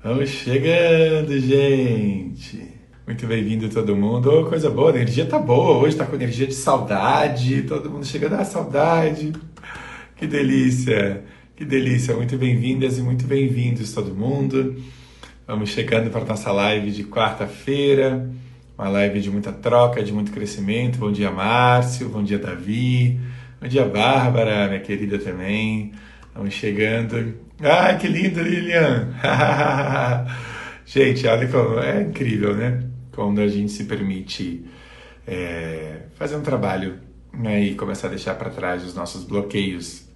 Vamos chegando, gente. Muito bem-vindo todo mundo. Oh, coisa boa, a energia tá boa. Hoje tá com energia de saudade. Todo mundo chegando à saudade. Que delícia. Que delícia. Muito bem-vindas e muito bem-vindos todo mundo. Vamos chegando para nossa live de quarta-feira. Uma live de muita troca, de muito crescimento. Bom dia, Márcio. Bom dia, Davi. Bom dia, Bárbara, minha querida também. Vamos chegando. Ai, que lindo, Lilian! gente, olha como é incrível, né? Quando a gente se permite é, fazer um trabalho né, e começar a deixar para trás os nossos bloqueios.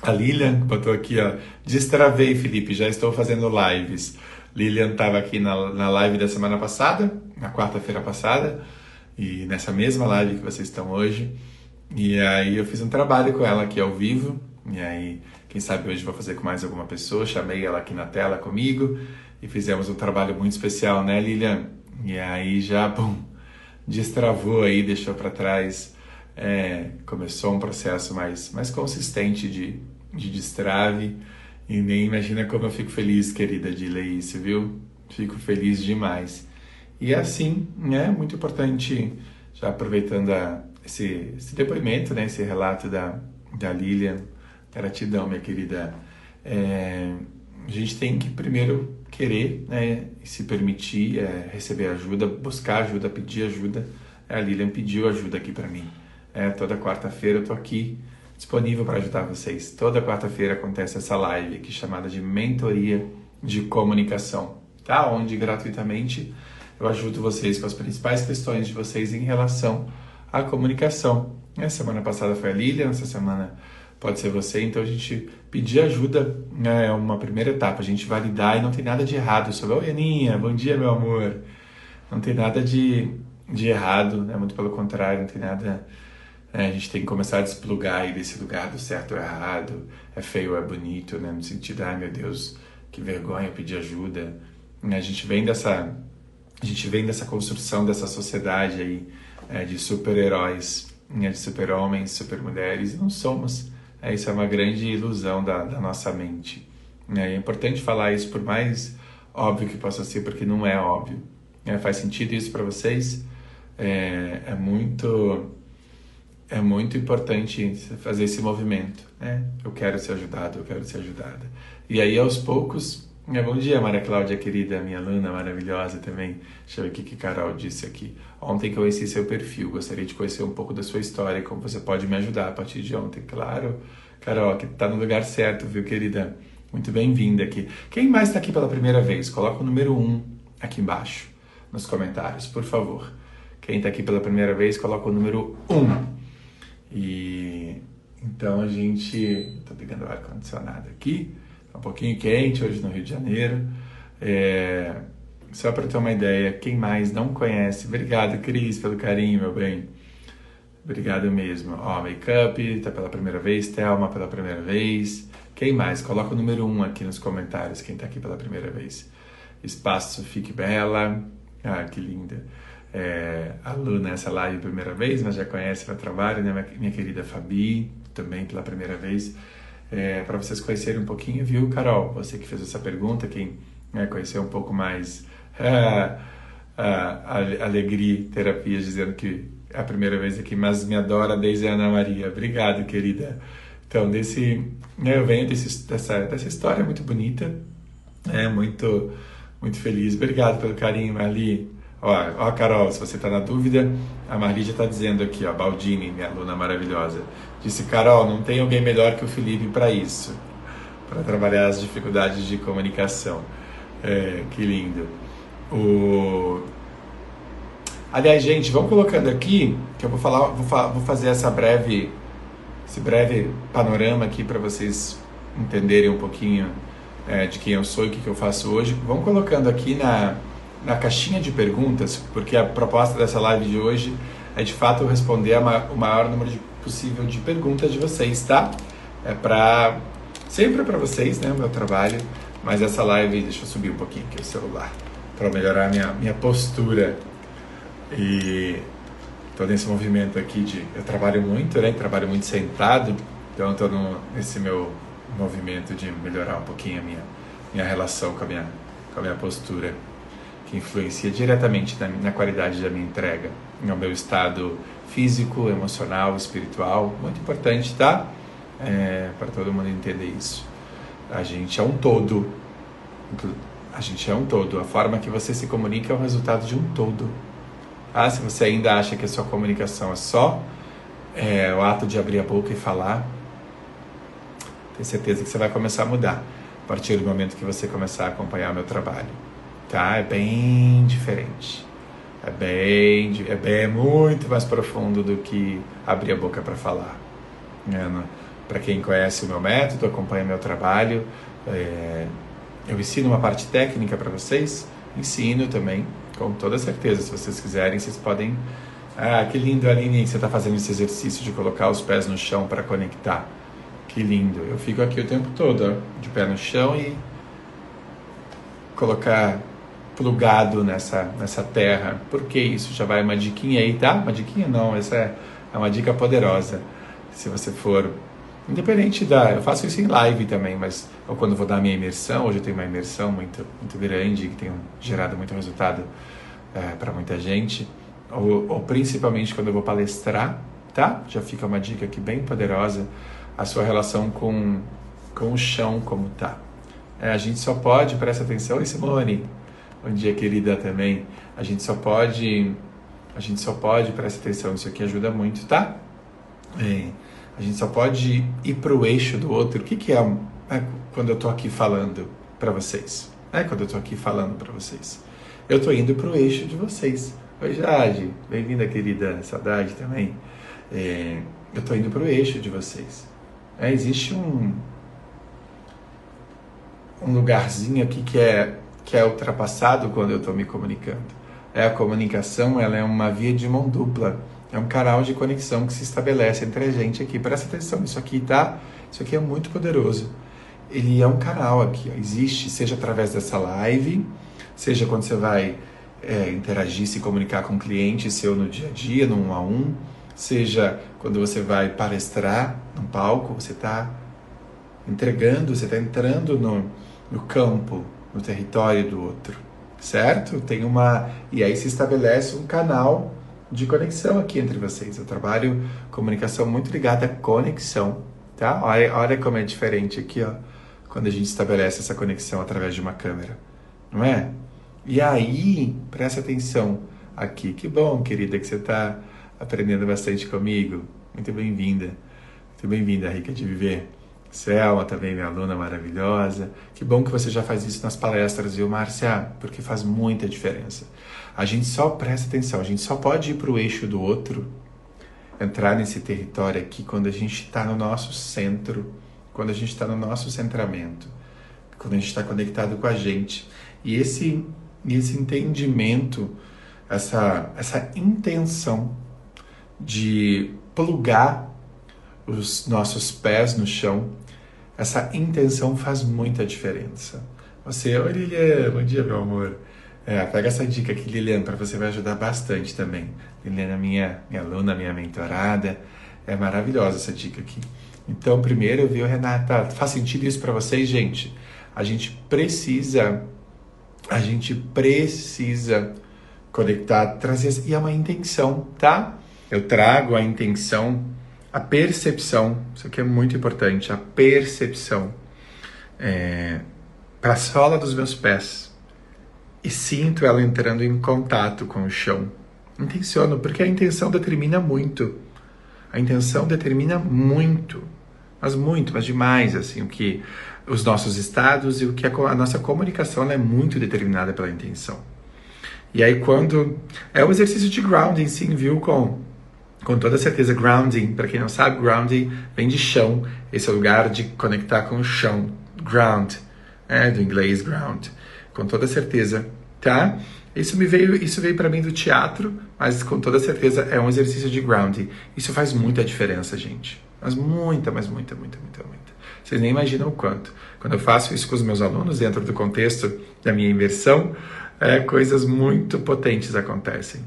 A Lilian botou aqui, ó. Destravei, Felipe, já estou fazendo lives. Lilian estava aqui na, na live da semana passada, na quarta-feira passada, e nessa mesma live que vocês estão hoje. E aí eu fiz um trabalho com ela aqui ao vivo, e aí quem sabe hoje vou fazer com mais alguma pessoa. Chamei ela aqui na tela comigo e fizemos um trabalho muito especial, né, Lilian? E aí já, bum, destravou aí, deixou para trás. É, começou um processo mais, mais consistente de, de destrave. E nem imagina como eu fico feliz, querida, de ler isso, viu? Fico feliz demais. E é assim, né? Muito importante, já aproveitando a, esse, esse depoimento, né? Esse relato da, da Lilian Gratidão, minha querida. É, a gente tem que primeiro querer né, se permitir é, receber ajuda, buscar ajuda, pedir ajuda. A Lilian pediu ajuda aqui para mim. É, toda quarta-feira eu tô aqui disponível para ajudar vocês. Toda quarta-feira acontece essa live aqui chamada de Mentoria de Comunicação, tá? Onde gratuitamente eu ajudo vocês com as principais questões de vocês em relação à comunicação. A semana passada foi a Lilian, essa semana pode ser você. Então a gente pedir ajuda né, é uma primeira etapa, a gente validar e não tem nada de errado. Sobre, oi Aninha, bom dia meu amor. Não tem nada de, de errado, né? muito pelo contrário, não tem nada. É, a gente tem que começar a desplugar aí desse lugar do certo ou errado, é feio ou é bonito, né? no sentido, ai meu Deus, que vergonha pedir ajuda. A gente vem dessa, a gente vem dessa construção dessa sociedade aí é, de super-heróis, né? de super-homens, super-mulheres, não somos. É, isso é uma grande ilusão da, da nossa mente. É, é importante falar isso, por mais óbvio que possa ser, porque não é óbvio. É, faz sentido isso para vocês? É, é, muito é muito importante fazer esse movimento. Né? Eu quero ser ajudado, eu quero ser ajudada. E aí, aos poucos, é, bom dia, Maria Cláudia, querida, minha aluna maravilhosa também. Deixa eu ver o que Carol disse aqui. Ontem conheci seu perfil, gostaria de conhecer um pouco da sua história, como você pode me ajudar a partir de ontem. Claro, Carol, que está no lugar certo, viu, querida? Muito bem-vinda aqui. Quem mais está aqui pela primeira vez? Coloca o número 1 um aqui embaixo, nos comentários, por favor. Quem está aqui pela primeira vez, coloca o número 1. Um. E então a gente. Estou pegando o ar-condicionado aqui um pouquinho quente hoje no Rio de Janeiro. É, só para ter uma ideia, quem mais não conhece, obrigado Cris pelo carinho, meu bem. Obrigado mesmo. Ó, Makeup, tá pela primeira vez, Thelma pela primeira vez. Quem mais? Coloca o número 1 um aqui nos comentários, quem tá aqui pela primeira vez. Espaço Fique Bela. Ah, que linda. É, aluna nessa live primeira vez, mas já conhece meu trabalho, né? Minha querida Fabi, também pela primeira vez é, para vocês conhecerem um pouquinho, viu, Carol? Você que fez essa pergunta, quem né, conheceu um pouco mais a, Alegria Terapias, dizendo que é a primeira vez aqui, mas me adora desde a Ana Maria. Obrigado, querida. Então, desse, né, eu venho desse, dessa, dessa história muito bonita, é muito, muito feliz. Obrigado pelo carinho, Ali. Ó, ó, Carol, se você está na dúvida, a Marli já está dizendo aqui, ó, Baldini, minha aluna maravilhosa, disse, Carol, não tem alguém melhor que o Felipe para isso, para trabalhar as dificuldades de comunicação. É, que lindo. O... Aliás, gente, vamos colocando aqui, que eu vou falar, vou, fa vou fazer essa breve, esse breve panorama aqui para vocês entenderem um pouquinho é, de quem eu sou e o que, que eu faço hoje. Vamos colocando aqui na na caixinha de perguntas, porque a proposta dessa live de hoje é de fato responder a o maior número de, possível de perguntas de vocês, tá? É para sempre para vocês, né, o meu trabalho, mas essa live, deixa eu subir um pouquinho aqui o celular para melhorar minha minha postura. E tô nesse movimento aqui de eu trabalho muito, né? Trabalho muito sentado, então estou nesse meu movimento de melhorar um pouquinho a minha minha relação com a minha com a minha postura, que influencia diretamente na, na qualidade da minha entrega, no meu estado físico, emocional, espiritual. Muito importante, tá? É, para todo mundo entender isso. A gente é um todo. A gente é um todo. A forma que você se comunica é o resultado de um todo. Ah, se você ainda acha que a sua comunicação é só é, o ato de abrir a boca e falar, tenho certeza que você vai começar a mudar a partir do momento que você começar a acompanhar meu trabalho. Tá? É bem diferente. É bem, é bem é muito mais profundo do que abrir a boca para falar. É, para quem conhece o meu método, acompanha meu trabalho, é, eu ensino uma parte técnica para vocês, ensino também, com toda certeza. Se vocês quiserem, vocês podem. Ah, que lindo, Aline, você está fazendo esse exercício de colocar os pés no chão para conectar. Que lindo. Eu fico aqui o tempo todo, ó, de pé no chão e colocar plugado nessa, nessa terra. Por que isso? Já vai uma diquinha aí, tá? Uma diquinha não, essa é, é uma dica poderosa. Se você for Independente da. Eu faço isso em live também, mas ou quando vou dar minha imersão, hoje eu tenho uma imersão muito, muito grande, que tem gerado muito resultado é, para muita gente, ou, ou, principalmente quando eu vou palestrar, tá? Já fica uma dica aqui bem poderosa, a sua relação com, com o chão como tá. É, a gente só pode, presta atenção, Oi, Simone, bom dia querida também, a gente só pode, a gente só pode, presta atenção, isso aqui ajuda muito, tá? É, a gente só pode ir para o eixo do outro. O que, que é, é quando eu estou aqui falando para vocês? É quando eu estou aqui falando para vocês. Eu estou indo para o eixo de vocês. Oi, Jade. Bem-vinda, querida. Saudade também. É, eu estou indo para o eixo de vocês. É, existe um, um lugarzinho aqui que é, que é ultrapassado quando eu estou me comunicando. É a comunicação, ela é uma via de mão dupla é um canal de conexão que se estabelece entre a gente aqui. Presta atenção, isso aqui tá, isso aqui é muito poderoso. Ele é um canal aqui, ó, existe, seja através dessa live, seja quando você vai é, interagir, se comunicar com um cliente seu no dia a dia, no um a um, seja quando você vai palestrar num palco, você está entregando, você está entrando no, no campo, no território do outro, certo? Tem uma e aí se estabelece um canal de conexão aqui entre vocês. Eu trabalho comunicação muito ligada à conexão, tá? Olha, olha como é diferente aqui, ó, quando a gente estabelece essa conexão através de uma câmera, não é? E aí, presta atenção aqui. Que bom, querida, que você está aprendendo bastante comigo. Muito bem-vinda. Muito bem-vinda, Rica de Viver. Selma também, minha aluna maravilhosa. Que bom que você já faz isso nas palestras, viu, Márcia? Porque faz muita diferença. A gente só presta atenção, a gente só pode ir para o eixo do outro, entrar nesse território aqui quando a gente está no nosso centro, quando a gente está no nosso centramento, quando a gente está conectado com a gente. E esse, esse entendimento, essa, essa intenção de plugar os nossos pés no chão, essa intenção faz muita diferença. Você, oi Lilian, bom dia meu amor. É, pega essa dica aqui, Lilian, para você vai ajudar bastante também. Lilian é minha, minha aluna, minha mentorada. É maravilhosa essa dica aqui. Então, primeiro, viu, Renata? Faz sentido isso para vocês, gente? A gente precisa, a gente precisa conectar, trazer, e é uma intenção, tá? Eu trago a intenção a percepção, isso aqui é muito importante, a percepção é, para a sola dos meus pés e sinto ela entrando em contato com o chão. Intenciono, porque a intenção determina muito. A intenção determina muito, mas muito, mas demais, assim, o que os nossos estados e o que a, a nossa comunicação é muito determinada pela intenção. E aí quando é um exercício de grounding, sim, viu, com com toda certeza, grounding, para quem não sabe, grounding vem de chão, esse é o lugar de conectar com o chão, ground, é, do inglês ground, com toda certeza, tá? Isso me veio, isso veio para mim do teatro, mas com toda certeza é um exercício de grounding. Isso faz muita diferença, gente. Mas muita, mas muita, muita, muita, muita. Vocês nem imaginam o quanto. Quando eu faço isso com os meus alunos dentro do contexto da minha imersão, é, coisas muito potentes acontecem.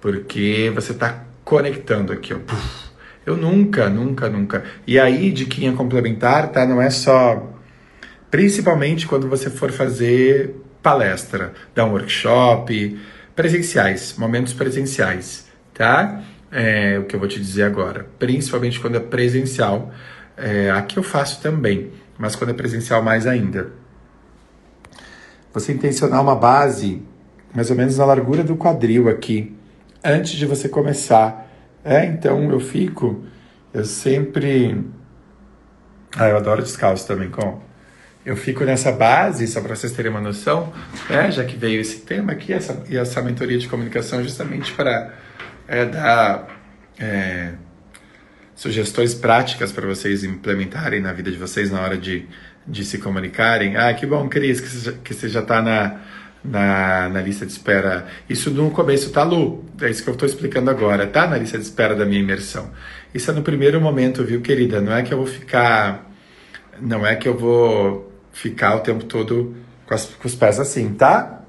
Porque você está conectando aqui, ó. Eu nunca, nunca, nunca. E aí, diquinha complementar, tá? Não é só. Principalmente quando você for fazer palestra, dar um workshop, presenciais, momentos presenciais, tá? É o que eu vou te dizer agora, principalmente quando é presencial. É, aqui eu faço também, mas quando é presencial mais ainda. Você intencionar uma base mais ou menos na largura do quadril aqui, antes de você começar. É, então eu fico, eu sempre. Ah, eu adoro descalço também, com. Eu fico nessa base, só para vocês terem uma noção, né, já que veio esse tema aqui, essa, e essa mentoria de comunicação, justamente para é, dar é, sugestões práticas para vocês implementarem na vida de vocês na hora de, de se comunicarem. Ah, que bom, Cris, que você, já está na na, na lista de espera. Isso no começo, tá, Lu? É isso que eu estou explicando agora, tá? Na lista de espera da minha imersão. Isso é no primeiro momento, viu, querida? Não é que eu vou ficar. Não é que eu vou ficar o tempo todo com, as, com os pés assim, tá?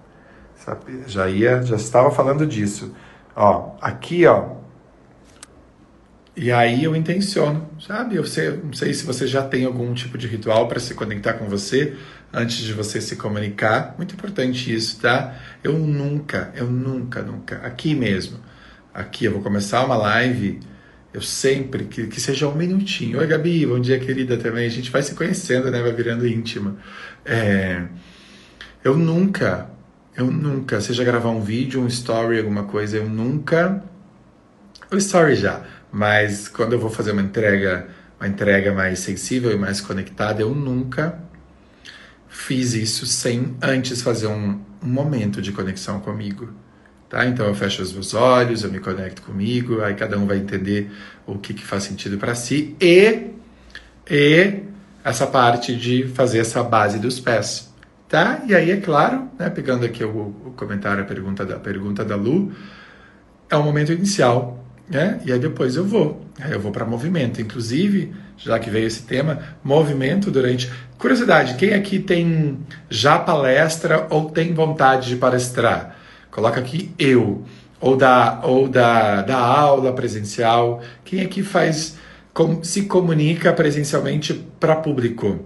Já ia, já estava falando disso. Ó, aqui, ó. E aí eu intenciono, sabe? Eu sei, não sei se você já tem algum tipo de ritual para se conectar com você, antes de você se comunicar. Muito importante isso, tá? Eu nunca, eu nunca, nunca, aqui mesmo, aqui eu vou começar uma live, eu sempre, que, que seja um minutinho. Oi, Gabi, bom dia, querida, também. A gente vai se conhecendo, né? Vai virando íntima. É, eu nunca, eu nunca, seja gravar um vídeo, um story, alguma coisa, eu nunca. O story já, mas quando eu vou fazer uma entrega, uma entrega mais sensível e mais conectada, eu nunca fiz isso sem antes fazer um, um momento de conexão comigo. Tá? Então eu fecho os meus olhos, eu me conecto comigo, aí cada um vai entender o que, que faz sentido para si e, e essa parte de fazer essa base dos pés. Tá? E aí, é claro, né, pegando aqui o, o comentário, a pergunta da, a pergunta da Lu, é o momento inicial, né? E aí depois eu vou, aí eu vou para movimento. Inclusive, já que veio esse tema, movimento durante. Curiosidade, quem aqui tem já palestra ou tem vontade de palestrar? Coloca aqui eu. Ou da, ou da, da aula presencial. Quem aqui faz, com, se comunica presencialmente para público?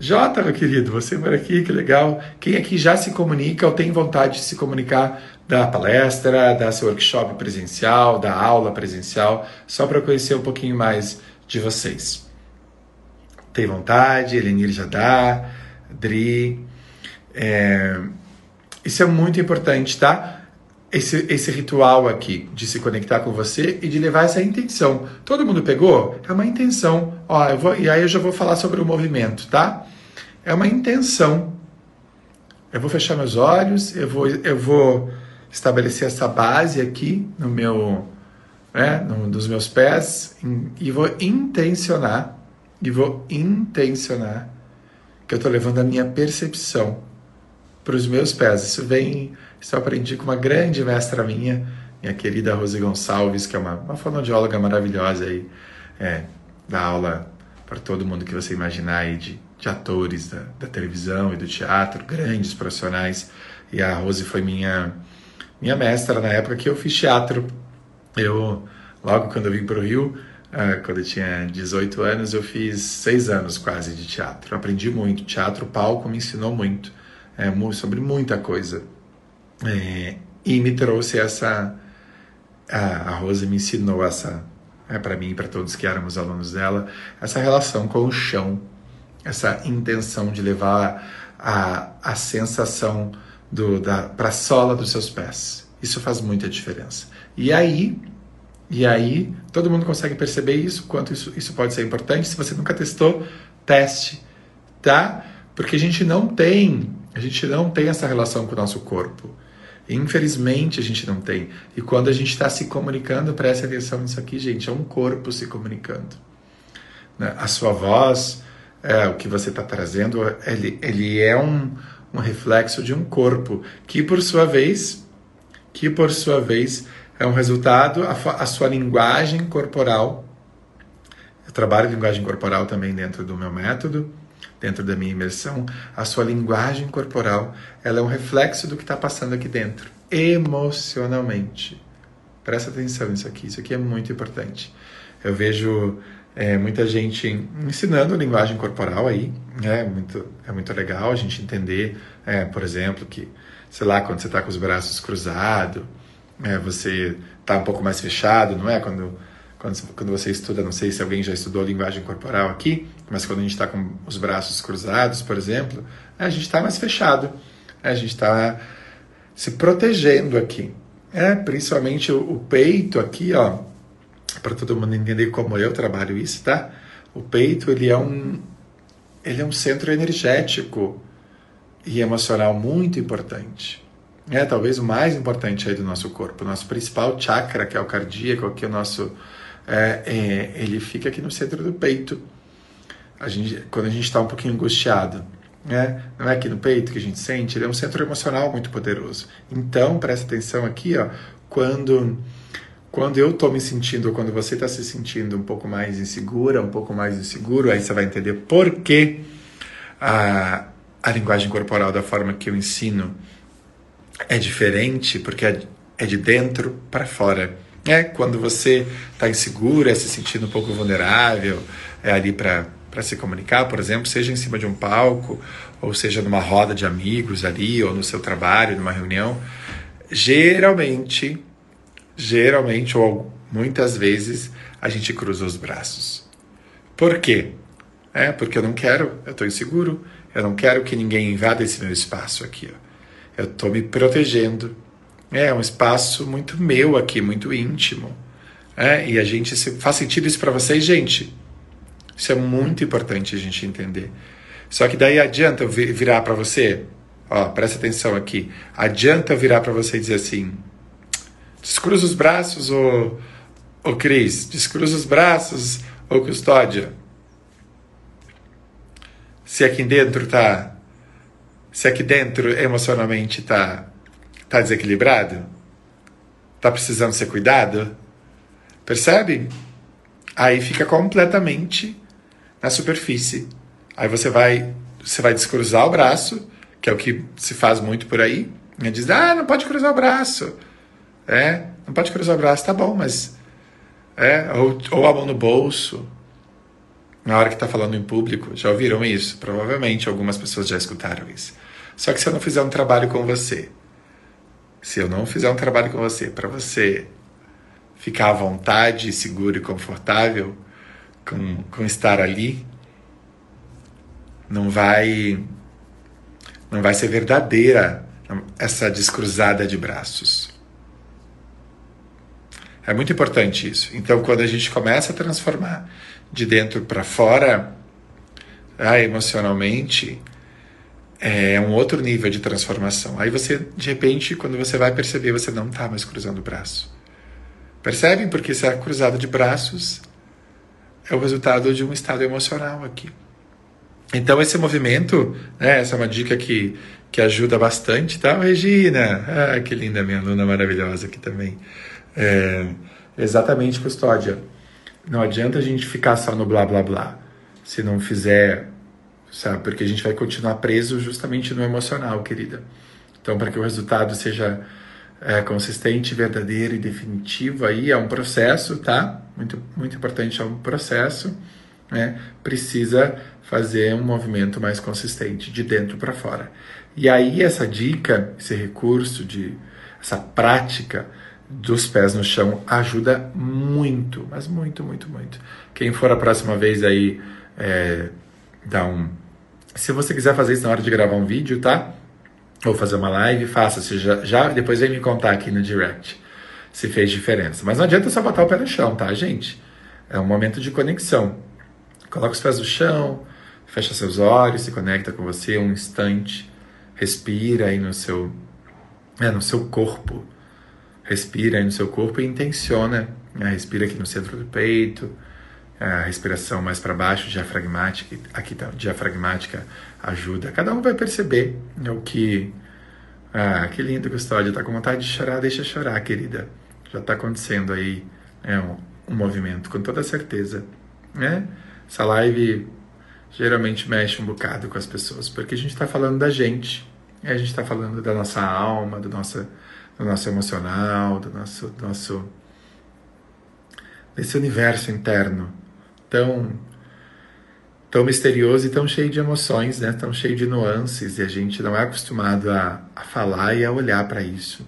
Jota, meu querido, você mora aqui, que legal. Quem aqui já se comunica ou tem vontade de se comunicar da palestra, da seu workshop presencial, da aula presencial, só para conhecer um pouquinho mais de vocês? Tem vontade, Elenir dá, Dri. É, isso é muito importante, tá? Esse, esse ritual aqui de se conectar com você e de levar essa intenção. Todo mundo pegou? É uma intenção. Ó, eu vou, e aí eu já vou falar sobre o movimento, tá? É uma intenção. Eu vou fechar meus olhos, eu vou, eu vou estabelecer essa base aqui no meu, né, no, dos meus pés e vou intencionar e vou intencionar que eu estou levando a minha percepção para os meus pés. Isso vem, isso eu aprendi com uma grande mestra minha, minha querida Rose Gonçalves, que é uma, uma fonoaudióloga maravilhosa aí, é, dá aula para todo mundo que você imaginar aí de, de atores da, da televisão e do teatro, grandes profissionais. E a Rose foi minha minha mestra na época que eu fiz teatro. Eu logo quando eu vim para o Rio quando eu tinha 18 anos, eu fiz seis anos quase de teatro. Aprendi muito. Teatro, palco me ensinou muito é, sobre muita coisa. É, e me trouxe essa. A, a Rose me ensinou essa, é, para mim e para todos que éramos alunos dela, essa relação com o chão, essa intenção de levar a, a sensação para a sola dos seus pés. Isso faz muita diferença. E aí, e aí, todo mundo consegue perceber isso, quanto isso, isso pode ser importante. Se você nunca testou, teste, tá? Porque a gente não tem, a gente não tem essa relação com o nosso corpo. Infelizmente a gente não tem. E quando a gente está se comunicando, preste atenção nisso aqui, gente, é um corpo se comunicando. Né? A sua voz, é, o que você está trazendo, ele, ele é um, um reflexo de um corpo que por sua vez, que por sua vez é um resultado, a, a sua linguagem corporal. Eu trabalho linguagem corporal também dentro do meu método, dentro da minha imersão. A sua linguagem corporal, ela é um reflexo do que está passando aqui dentro, emocionalmente. Presta atenção nisso aqui, isso aqui é muito importante. Eu vejo, é, muita gente ensinando linguagem corporal aí, é muito, é muito legal a gente entender, é, por exemplo, que, sei lá, quando você está com os braços cruzados, é, você está um pouco mais fechado, não é? Quando, quando, quando você estuda, não sei se alguém já estudou linguagem corporal aqui, mas quando a gente está com os braços cruzados, por exemplo, a gente está mais fechado, a gente está se protegendo aqui. É, principalmente o, o peito aqui, ó, para todo mundo entender como eu trabalho isso, tá? O peito, ele é um ele é um centro energético e emocional muito importante. É talvez o mais importante aí do nosso corpo. O nosso principal chakra, que é o cardíaco, que é o nosso. É, é, ele fica aqui no centro do peito. A gente, quando a gente está um pouquinho angustiado, né? não é aqui no peito que a gente sente, ele é um centro emocional muito poderoso. Então, presta atenção aqui, ó, quando quando eu estou me sentindo, ou quando você está se sentindo um pouco mais insegura, um pouco mais inseguro, aí você vai entender por que a, a linguagem corporal da forma que eu ensino é diferente, porque é, é de dentro para fora. É quando você está insegura, se sentindo um pouco vulnerável, é ali para para se comunicar, por exemplo, seja em cima de um palco, ou seja numa roda de amigos ali, ou no seu trabalho, numa reunião, geralmente geralmente ou muitas vezes a gente cruza os braços. Por quê? É porque eu não quero, eu estou inseguro, eu não quero que ninguém invada esse meu espaço aqui. Ó. Eu estou me protegendo. É um espaço muito meu aqui, muito íntimo. É, e a gente se, faz sentido isso para vocês, gente. Isso é muito importante a gente entender. Só que daí adianta eu virar para você, ó, presta atenção aqui. Adianta eu virar para você e dizer assim: Descruza os braços, ô, ô Cris. Descruza os braços, ô Custódia. Se aqui dentro tá. Se aqui dentro emocionalmente tá, tá desequilibrado, tá precisando ser cuidado, percebe? Aí fica completamente na superfície. Aí você vai, você vai descruzar o braço, que é o que se faz muito por aí. E diz, ah, não pode cruzar o braço. É, não pode cruzar o braço, tá bom, mas. É, ou, ou a mão no bolso, na hora que está falando em público. Já ouviram isso? Provavelmente algumas pessoas já escutaram isso. Só que se eu não fizer um trabalho com você, se eu não fizer um trabalho com você, para você ficar à vontade, seguro e confortável com, com estar ali, não vai não vai ser verdadeira essa descruzada de braços. É muito importante isso. Então, quando a gente começa a transformar de dentro para fora, ah, emocionalmente, é um outro nível de transformação. Aí você, de repente, quando você vai perceber, você não está mais cruzando o braço. Percebem? Porque esse cruzado de braços é o resultado de um estado emocional aqui. Então, esse movimento, né, essa é uma dica que, que ajuda bastante, tá? Regina, ah, que linda minha aluna maravilhosa aqui também. É, exatamente, custódia. Não adianta a gente ficar só no blá blá blá. Se não fizer, sabe? Porque a gente vai continuar preso justamente no emocional, querida. Então, para que o resultado seja é, consistente, verdadeiro e definitivo, aí é um processo, tá? Muito, muito importante, é um processo. Né? Precisa fazer um movimento mais consistente de dentro para fora. E aí essa dica, esse recurso de essa prática dos pés no chão ajuda muito, mas muito, muito, muito. Quem for a próxima vez aí, é, dá um. Se você quiser fazer isso na hora de gravar um vídeo, tá? Ou fazer uma live, faça. Se já, já, depois vem me contar aqui no direct se fez diferença. Mas não adianta só botar o pé no chão, tá, gente? É um momento de conexão. Coloca os pés no chão, fecha seus olhos, se conecta com você um instante, respira aí no seu, é, no seu corpo Respira aí no seu corpo e intenciona. Né? Respira aqui no centro do peito, a respiração mais para baixo, diafragmática. Aqui tá, diafragmática ajuda. Cada um vai perceber né, o que. Ah, que lindo, Custódia. Tá com vontade de chorar? Deixa chorar, querida. Já está acontecendo aí é, um, um, movimento, com toda certeza. Né? Essa live geralmente mexe um bocado com as pessoas, porque a gente está falando da gente. A gente está falando da nossa alma, da nossa do nosso emocional, do nosso, do nosso desse universo interno tão tão misterioso e tão cheio de emoções, né? Tão cheio de nuances e a gente não é acostumado a, a falar e a olhar para isso.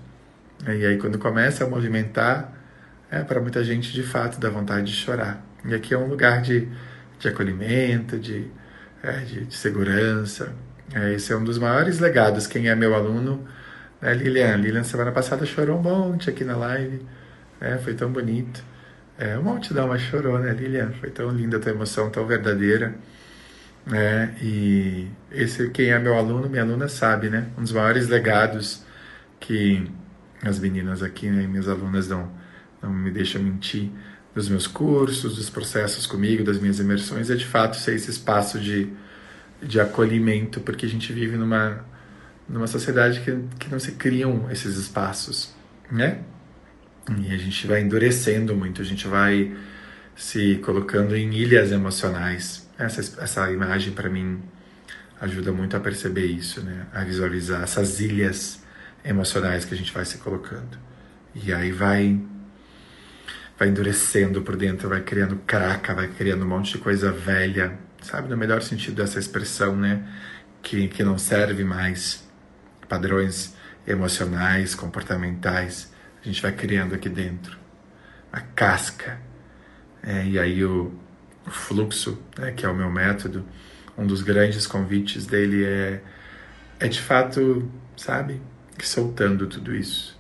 E aí quando começa a movimentar, é para muita gente de fato dá vontade de chorar. E aqui é um lugar de, de acolhimento, de, é, de, de, segurança. É, esse é um dos maiores legados. Quem é meu aluno, né, Lilian? Lilian semana passada chorou um monte aqui na live. É, foi tão bonito. É, uma multidão, mas chorou, né, Lilian? Foi tão linda a tua emoção, tão verdadeira. É, e esse, quem é meu aluno, minha aluna sabe, né? Um dos maiores legados que as meninas aqui, né, minhas alunas não, não me deixam mentir, dos meus cursos, dos processos comigo, das minhas imersões, é de fato ser esse espaço de, de acolhimento, porque a gente vive numa, numa sociedade que, que não se criam esses espaços, né? E a gente vai endurecendo muito, a gente vai se colocando em ilhas emocionais. Essa, essa imagem, para mim, ajuda muito a perceber isso, né? A visualizar essas ilhas emocionais que a gente vai se colocando. E aí vai vai endurecendo por dentro, vai criando craca, vai criando um monte de coisa velha, sabe? No melhor sentido dessa expressão, né? Que, que não serve mais. Padrões emocionais, comportamentais, a gente vai criando aqui dentro. A casca. É, e aí o, o fluxo, né, que é o meu método, um dos grandes convites dele é, é de fato, sabe? Soltando tudo isso.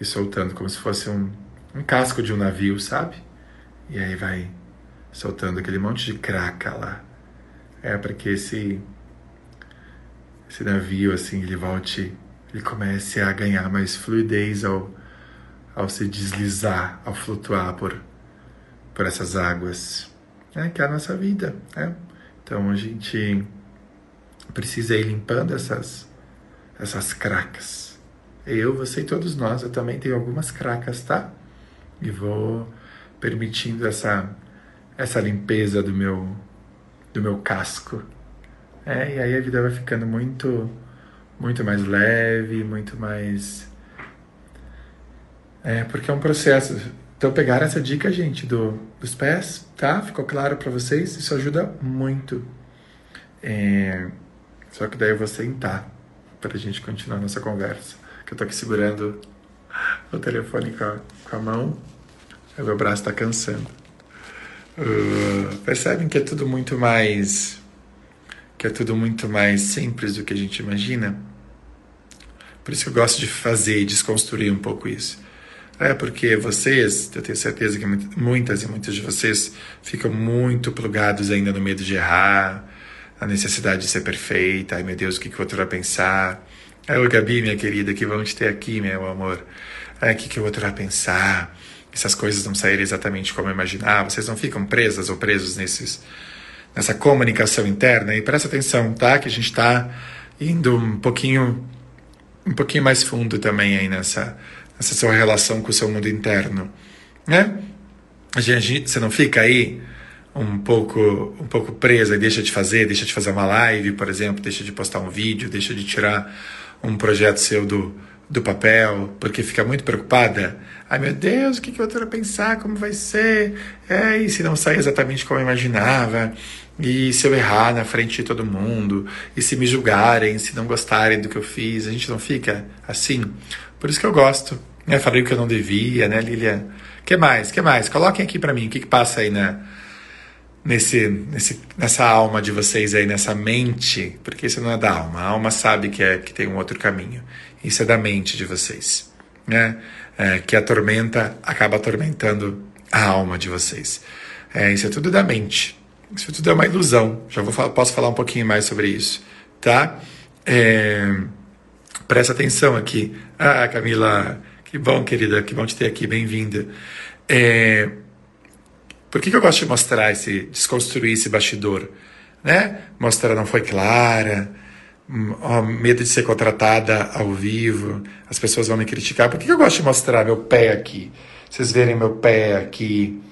E soltando como se fosse um, um casco de um navio, sabe? E aí vai soltando aquele monte de craca lá. É para que esse esse navio assim ele volte, ele comece a ganhar mais fluidez ao ao se deslizar, ao flutuar por por essas águas, é que é a nossa vida, né? Então a gente precisa ir limpando essas essas cracas. Eu, você e todos nós, eu também tenho algumas cracas, tá? e vou permitindo essa essa limpeza do meu do meu casco. É, e aí a vida vai ficando muito muito mais leve, muito mais é, porque é um processo. Então pegar essa dica, gente, do, dos pés, tá? Ficou claro para vocês? Isso ajuda muito. É, só que daí eu vou sentar para a gente continuar nossa conversa. Que eu tô aqui segurando o telefone com a, com a mão meu braço está cansando. Uh, percebem que é tudo muito mais. que é tudo muito mais simples do que a gente imagina? Por isso que eu gosto de fazer e desconstruir um pouco isso. É porque vocês, eu tenho certeza que muitas e muitos de vocês ficam muito plugados ainda no medo de errar, a necessidade de ser perfeita. Ai meu Deus, o que, que o outro vai pensar? Ai, ô Gabi, minha querida, que vão te ter aqui, meu amor. Ai, o que, que o outro vai pensar? essas coisas não saírem exatamente como eu imaginava, vocês não ficam presas ou presos nesses, nessa comunicação interna. E presta atenção, tá? Que a gente está indo um pouquinho, um pouquinho mais fundo também aí nessa, nessa sua relação com o seu mundo interno, né? A gente, você não fica aí um pouco, um pouco presa e deixa de fazer, deixa de fazer uma live, por exemplo, deixa de postar um vídeo, deixa de tirar um projeto seu do, do papel, porque fica muito preocupada. Ai meu Deus, o que, que eu vou pensar? Como vai ser? É, e se não sair exatamente como eu imaginava? E se eu errar na frente de todo mundo? E se me julgarem, se não gostarem do que eu fiz? A gente não fica assim? Por isso que eu gosto. Né? Falei o que eu não devia, né, Lilian? que mais? que mais? Coloquem aqui para mim o que, que passa aí na, nesse, nesse, nessa alma de vocês aí, nessa mente, porque isso não é da alma. A alma sabe que, é, que tem um outro caminho. Isso é da mente de vocês, né? É, que atormenta, acaba atormentando a alma de vocês. É, isso é tudo da mente. Isso tudo é uma ilusão. Já vou posso falar um pouquinho mais sobre isso, tá? É, presta atenção aqui. Ah, Camila, que bom, querida, que bom te ter aqui, bem-vinda. É, por que, que eu gosto de mostrar esse, desconstruir esse bastidor? Né? Mostrar não foi clara, oh, medo de ser contratada ao vivo, as pessoas vão me criticar. Por que eu gosto de mostrar meu pé aqui? Vocês verem meu pé aqui.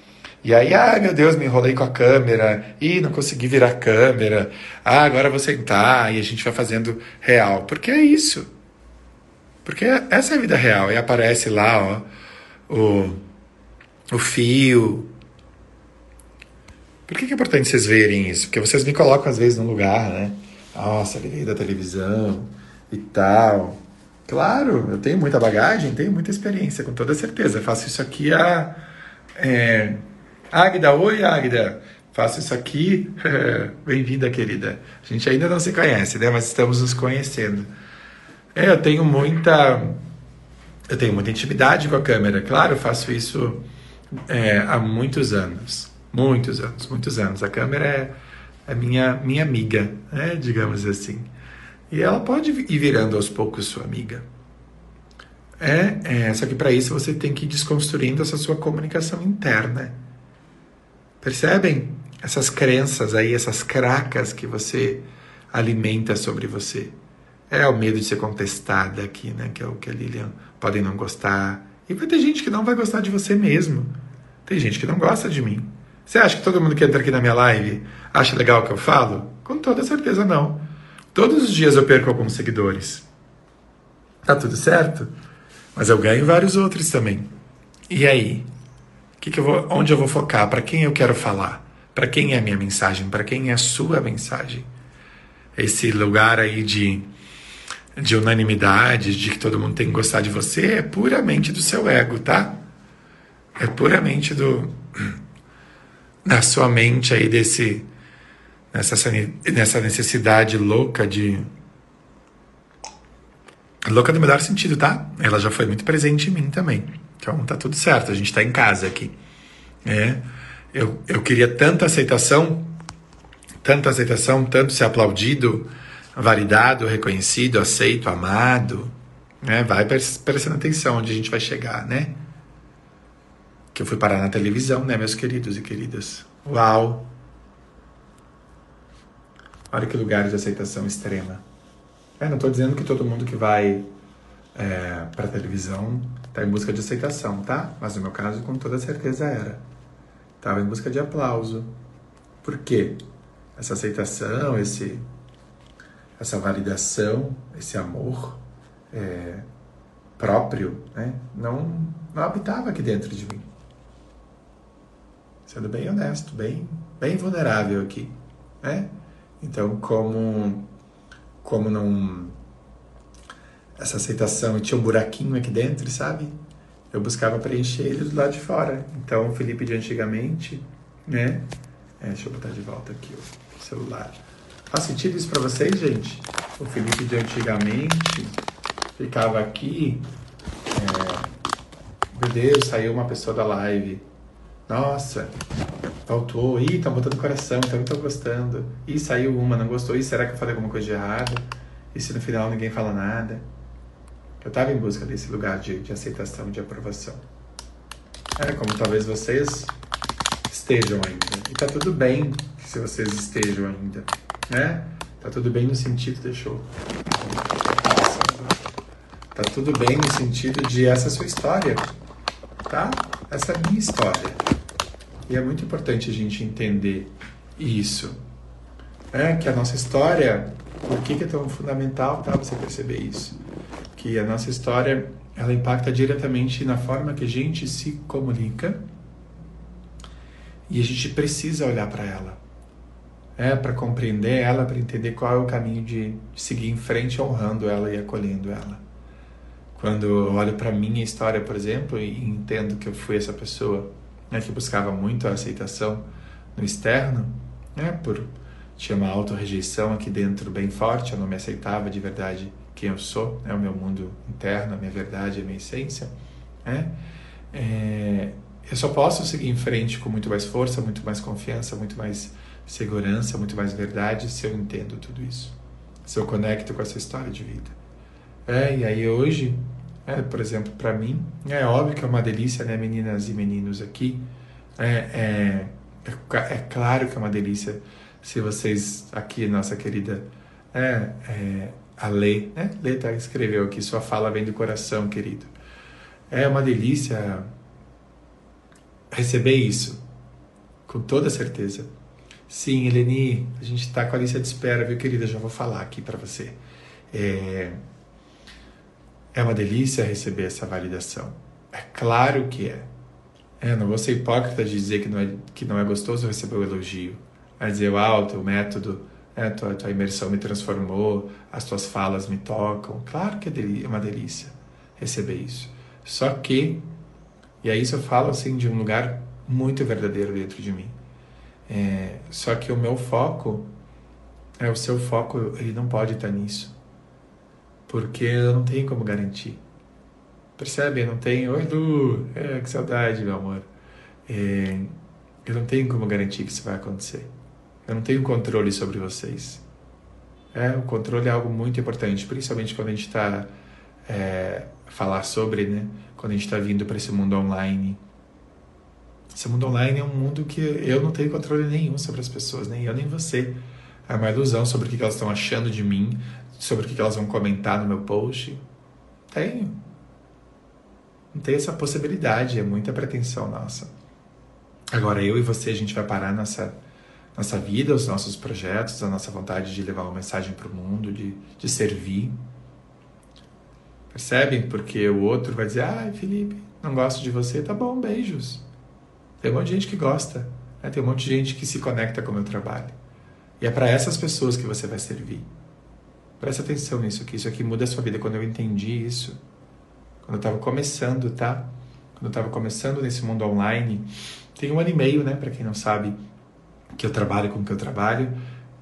E aí, ah, meu Deus, me enrolei com a câmera. Ih, não consegui virar a câmera. Ah, agora vou sentar e a gente vai fazendo real. Porque é isso. Porque essa é a vida real. E aparece lá, ó, o, o fio. Por que, é importante vocês verem isso? Porque vocês me colocam às vezes num lugar, né? Nossa, ele veio da televisão e tal. Claro, eu tenho muita bagagem, tenho muita experiência, com toda certeza. Eu faço isso aqui a. É... Águida, oi Águida. Faço isso aqui. Bem-vinda, querida. A gente ainda não se conhece, né? Mas estamos nos conhecendo. É, eu tenho muita. Eu tenho muita intimidade com a câmera. Claro, eu faço isso é, há muitos anos. Muitos anos, muitos anos. A câmera é, é minha, minha amiga, né? digamos assim. E ela pode ir virando aos poucos sua amiga. É, é só que para isso você tem que ir desconstruindo essa sua comunicação interna. Percebem essas crenças aí, essas cracas que você alimenta sobre você? É o medo de ser contestada aqui, né? Que é o que a Lilian podem não gostar. E vai ter gente que não vai gostar de você mesmo. Tem gente que não gosta de mim. Você acha que todo mundo que entra aqui na minha live acha legal o que eu falo? Com toda certeza não. Todos os dias eu perco alguns seguidores. Tá tudo certo? Mas eu ganho vários outros também. E aí? Que que eu vou, onde eu vou focar? Para quem eu quero falar? Para quem é a minha mensagem? Para quem é a sua mensagem? Esse lugar aí de, de unanimidade, de que todo mundo tem que gostar de você, é puramente do seu ego, tá? É puramente do da sua mente aí desse nessa nessa necessidade louca de louca no melhor sentido, tá? Ela já foi muito presente em mim também. Então tá tudo certo, a gente tá em casa aqui. É, eu, eu queria tanta aceitação, tanta aceitação, tanto ser aplaudido, validado, reconhecido, aceito, amado. Né? Vai prestando atenção onde a gente vai chegar, né? que eu fui parar na televisão, né, meus queridos e queridas? Uau! Olha que lugar de aceitação extrema. É, não estou dizendo que todo mundo que vai é, para televisão está em busca de aceitação, tá? Mas no meu caso, com toda certeza era. Estava em busca de aplauso. Por quê? Essa aceitação, esse, essa validação, esse amor é, próprio, né? não, não habitava aqui dentro de mim sendo bem honesto, bem, bem vulnerável aqui, né? Então, como, como não essa aceitação tinha um buraquinho aqui dentro, sabe? Eu buscava preencher ele do lado de fora. Então, o Felipe de antigamente, né? É, deixa eu botar de volta aqui o celular. Faz sentido isso para vocês, gente? O Felipe de antigamente ficava aqui. É, meu Deus, saiu uma pessoa da live nossa, faltou. Ih, tá botando coração, não tô gostando. Ih, saiu uma, não gostou. Ih, será que eu falei alguma coisa de errado? E se no final ninguém fala nada? Eu tava em busca desse lugar de, de aceitação, de aprovação. É como talvez vocês estejam ainda. E tá tudo bem se vocês estejam ainda, né? Tá tudo bem no sentido, deixou. Tá tudo bem no sentido de essa sua história, tá? Essa é minha história. E é muito importante a gente entender isso. É, que a nossa história, por que, que é tão fundamental para você perceber isso? Que a nossa história, ela impacta diretamente na forma que a gente se comunica e a gente precisa olhar para ela. É, para compreender ela, para entender qual é o caminho de, seguir em frente honrando ela e acolhendo ela. Quando eu olho para minha história, por exemplo, e entendo que eu fui essa pessoa né, que buscava muito a aceitação no externo, né, por tinha uma auto-rejeição aqui dentro bem forte, eu não me aceitava de verdade quem eu sou, né, o meu mundo interno, a minha verdade, a minha essência. Né? É, eu só posso seguir em frente com muito mais força, muito mais confiança, muito mais segurança, muito mais verdade se eu entendo tudo isso, se eu conecto com essa história de vida. É, e aí hoje é, por exemplo, para mim, é óbvio que é uma delícia, né, meninas e meninos aqui. É, é, é, é claro que é uma delícia se vocês aqui, nossa querida é, é, a Lê, né? Lê tá, escreveu aqui, sua fala vem do coração, querido. É uma delícia receber isso, com toda certeza. Sim, Eleni, a gente está com a lista de espera, viu, querida? Já vou falar aqui para você. É, é uma delícia receber essa validação. É claro que é. É, não vou ser hipócrita de dizer que não é, que não é gostoso receber o elogio. Vai dizer, uau, teu método, é, tua, tua imersão me transformou, as tuas falas me tocam. Claro que é, é uma delícia receber isso. Só que, e aí isso eu falo assim de um lugar muito verdadeiro dentro de mim. É, só que o meu foco, é o seu foco, ele não pode estar nisso. Porque eu não tenho como garantir. Percebe? Eu não tenho. Oi, Lu! É, que saudade, meu amor. É, eu não tenho como garantir que isso vai acontecer. Eu não tenho controle sobre vocês. É, o controle é algo muito importante, principalmente quando a gente está é, falar sobre, né? Quando a gente está vindo para esse mundo online. Esse mundo online é um mundo que eu não tenho controle nenhum sobre as pessoas, nem eu nem você. É uma ilusão sobre o que elas estão achando de mim, sobre o que elas vão comentar no meu post. Tenho. Não tem essa possibilidade, é muita pretensão nossa. Agora, eu e você, a gente vai parar nossa, nossa vida, os nossos projetos, a nossa vontade de levar uma mensagem para o mundo, de, de servir. Percebem? Porque o outro vai dizer: ai, Felipe, não gosto de você, tá bom, beijos. Tem um monte de gente que gosta, né? tem um monte de gente que se conecta com o meu trabalho. E é para essas pessoas que você vai servir. Presta atenção nisso aqui, isso aqui muda a sua vida. Quando eu entendi isso, quando eu estava começando, tá? Quando eu estava começando nesse mundo online, tem um ano e meio, né? Para quem não sabe, que eu trabalho com o que eu trabalho.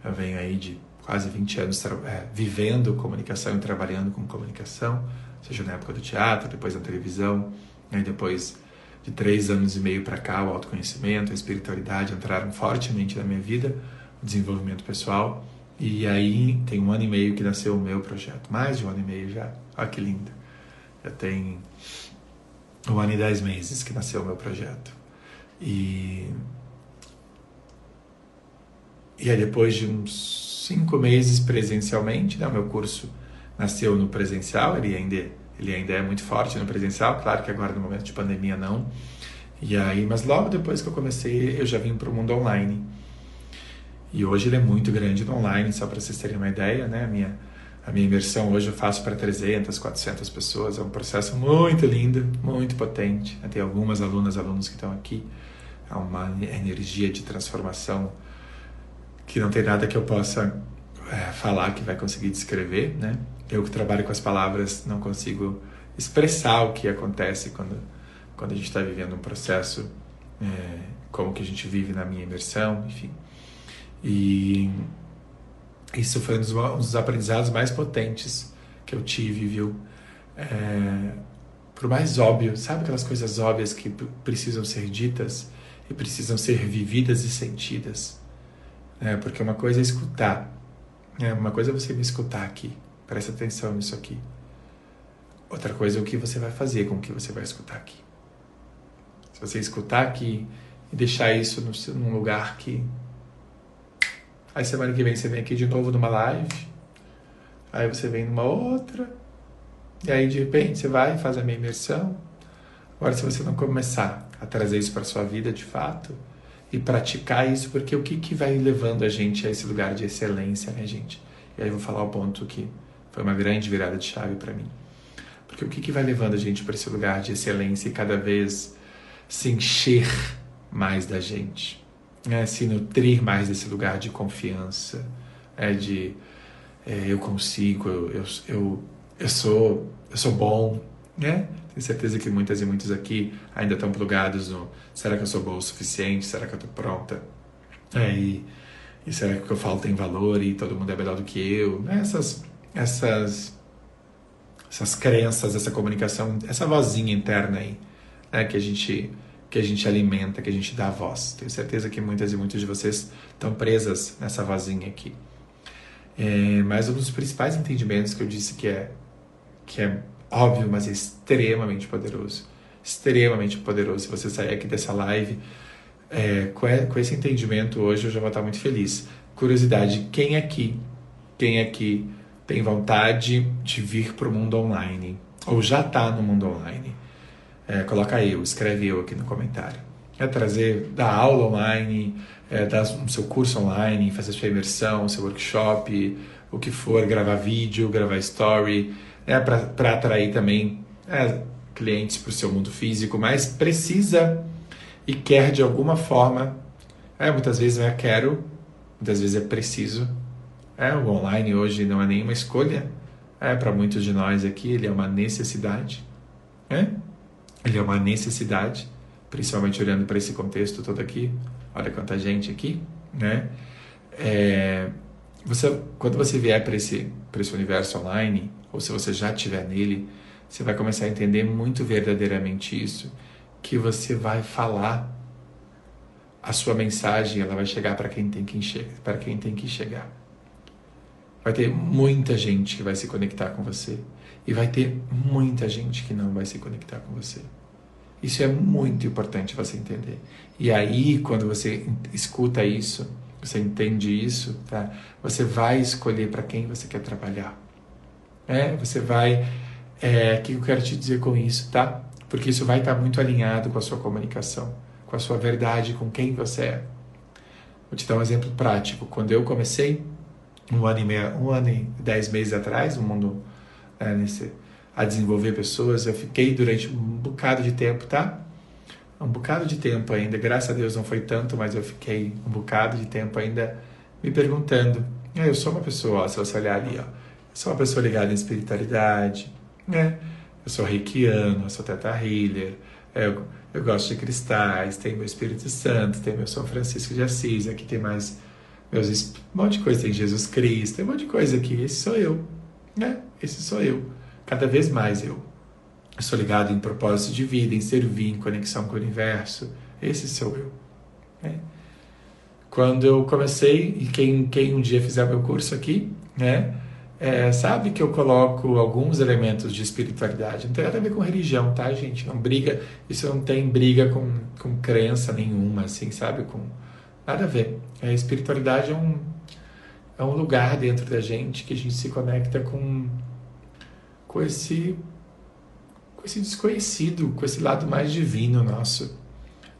Eu venho aí de quase 20 anos é, vivendo comunicação e trabalhando com comunicação, seja na época do teatro, depois na televisão, aí depois de três anos e meio para cá, o autoconhecimento, a espiritualidade entraram fortemente na minha vida, o desenvolvimento pessoal. E aí tem um ano e meio que nasceu o meu projeto, mais de um ano e meio já. Olha que lindo. Já tem um ano e dez meses que nasceu o meu projeto. E, e aí depois de uns cinco meses presencialmente, né, o meu curso nasceu no presencial, ele ainda, ele ainda é muito forte no presencial, claro que agora no momento de pandemia não. E aí, mas logo depois que eu comecei, eu já vim para o mundo online. E hoje ele é muito grande no online, só para vocês terem uma ideia, né? A minha a minha imersão hoje eu faço para 300, 400 pessoas. É um processo muito lindo, muito potente. Tem algumas alunas, alunos que estão aqui. Há uma energia de transformação que não tem nada que eu possa é, falar que vai conseguir descrever, né? Eu que trabalho com as palavras não consigo expressar o que acontece quando quando a gente está vivendo um processo é, como que a gente vive na minha imersão, enfim. E isso foi um dos, um dos aprendizados mais potentes que eu tive, viu? É, por mais óbvio, sabe aquelas coisas óbvias que precisam ser ditas e precisam ser vividas e sentidas? É, porque uma coisa é escutar, é, uma coisa é você me escutar aqui, presta atenção nisso aqui. Outra coisa é o que você vai fazer com o que você vai escutar aqui. Se você escutar aqui e deixar isso no, num lugar que Aí semana que vem você vem aqui de novo numa live. Aí você vem numa outra. E aí de repente você vai e faz a minha imersão. Agora se você não começar a trazer isso para sua vida de fato e praticar isso, porque o que que vai levando a gente a esse lugar de excelência, né, gente? E aí eu vou falar o ponto que foi uma grande virada de chave para mim. Porque o que que vai levando a gente para esse lugar de excelência e cada vez se encher mais da gente? é, se nutrir mais desse lugar de confiança, é, de é, eu consigo, eu, eu, eu, eu, sou, eu sou bom, né? Tenho certeza que muitas e muitos aqui ainda estão plugados no será que eu sou bom o suficiente? Será que eu estou pronta? É, e, e será que o que eu falo tem valor e todo mundo é melhor do que eu? Né? Essas, essas, essas crenças, essa comunicação, essa vozinha interna aí, né? que a gente que a gente alimenta, que a gente dá voz. Tenho certeza que muitas e muitos de vocês estão presas nessa vozinha aqui. É, mas um dos principais entendimentos que eu disse que é que é óbvio, mas é extremamente poderoso, extremamente poderoso. Se você sair aqui dessa live é, com, com esse entendimento hoje, eu já vou estar muito feliz. Curiosidade, quem aqui, quem aqui tem vontade de vir para o mundo online ou já está no mundo online? é, coloca eu, escreve eu aqui no comentário. É trazer, dar aula online, é, dar o seu curso online, fazer sua imersão, seu workshop, o que for, gravar vídeo, gravar story, é, para atrair também é, clientes para o seu mundo físico, mas precisa e quer de alguma forma, é, muitas vezes é quero, muitas vezes é preciso. É, o online hoje não é nenhuma escolha, é para muitos de nós aqui ele é uma necessidade, é? Ele é uma necessidade, principalmente olhando para esse contexto todo aqui. Olha quanta gente aqui, né? É, você, quando você vier para esse, esse universo online, ou se você já estiver nele, você vai começar a entender muito verdadeiramente isso, que você vai falar a sua mensagem, ela vai chegar para quem tem que para quem tem que chegar. Vai ter muita gente que vai se conectar com você e vai ter muita gente que não vai se conectar com você. Isso é muito importante você entender. E aí, quando você escuta isso, você entende isso, tá? Você vai escolher para quem você quer trabalhar. É, você vai. É, o que eu quero te dizer com isso, tá? Porque isso vai estar muito alinhado com a sua comunicação, com a sua verdade, com quem você é. Vou te dar um exemplo prático. Quando eu comecei, um ano e, meia, um ano e dez meses atrás, no mundo é, nesse, a desenvolver pessoas, eu fiquei durante um bocado de tempo, tá? um bocado de tempo ainda, graças a Deus não foi tanto, mas eu fiquei um bocado de tempo ainda me perguntando. Ah, eu sou uma pessoa, ó, se você olhar ali, ó, eu sou uma pessoa ligada em espiritualidade, né? Eu sou reikiano, eu sou teta healer, eu, eu gosto de cristais, tem meu Espírito Santo, tem meu São Francisco de Assis, aqui tem mais meus um monte de coisa, tem Jesus Cristo, tem um monte de coisa aqui. Esse sou eu, né? Esse sou eu, cada vez mais eu. Eu sou ligado em propósito de vida, em servir, em conexão com o universo. Esse sou eu. Né? Quando eu comecei, e quem, quem um dia fizer meu curso aqui, né, é, sabe que eu coloco alguns elementos de espiritualidade. Não tem nada a ver com religião, tá, gente? Não briga, isso não tem briga com, com crença nenhuma, assim, sabe? Com nada a ver. A espiritualidade é um, é um lugar dentro da gente que a gente se conecta com, com esse com esse desconhecido, com esse lado mais divino nosso.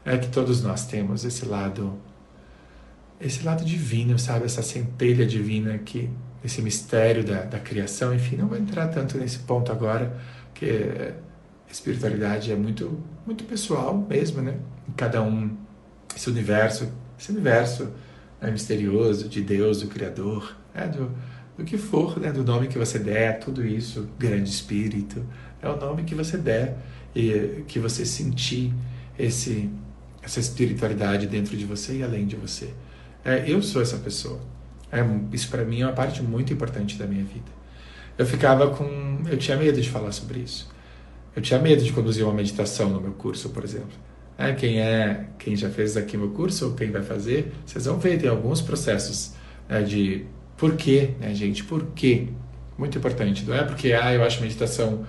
É que todos nós temos esse lado, esse lado divino, sabe? Essa centelha divina aqui, esse mistério da, da criação. Enfim, não vou entrar tanto nesse ponto agora, porque a espiritualidade é muito, muito pessoal mesmo, né? Cada um, esse universo, esse universo é misterioso de Deus, do Criador, é do, do que for, né? do nome que você der, tudo isso, grande espírito, é o nome que você der e que você sentir esse, essa espiritualidade dentro de você e além de você. É, eu sou essa pessoa. É, isso para mim é uma parte muito importante da minha vida. Eu ficava com. Eu tinha medo de falar sobre isso. Eu tinha medo de conduzir uma meditação no meu curso, por exemplo. É, quem é, quem já fez aqui meu curso ou quem vai fazer, vocês vão ver, tem alguns processos né, de por quê, né, gente? Por quê? Muito importante. Não é porque, ah, eu acho meditação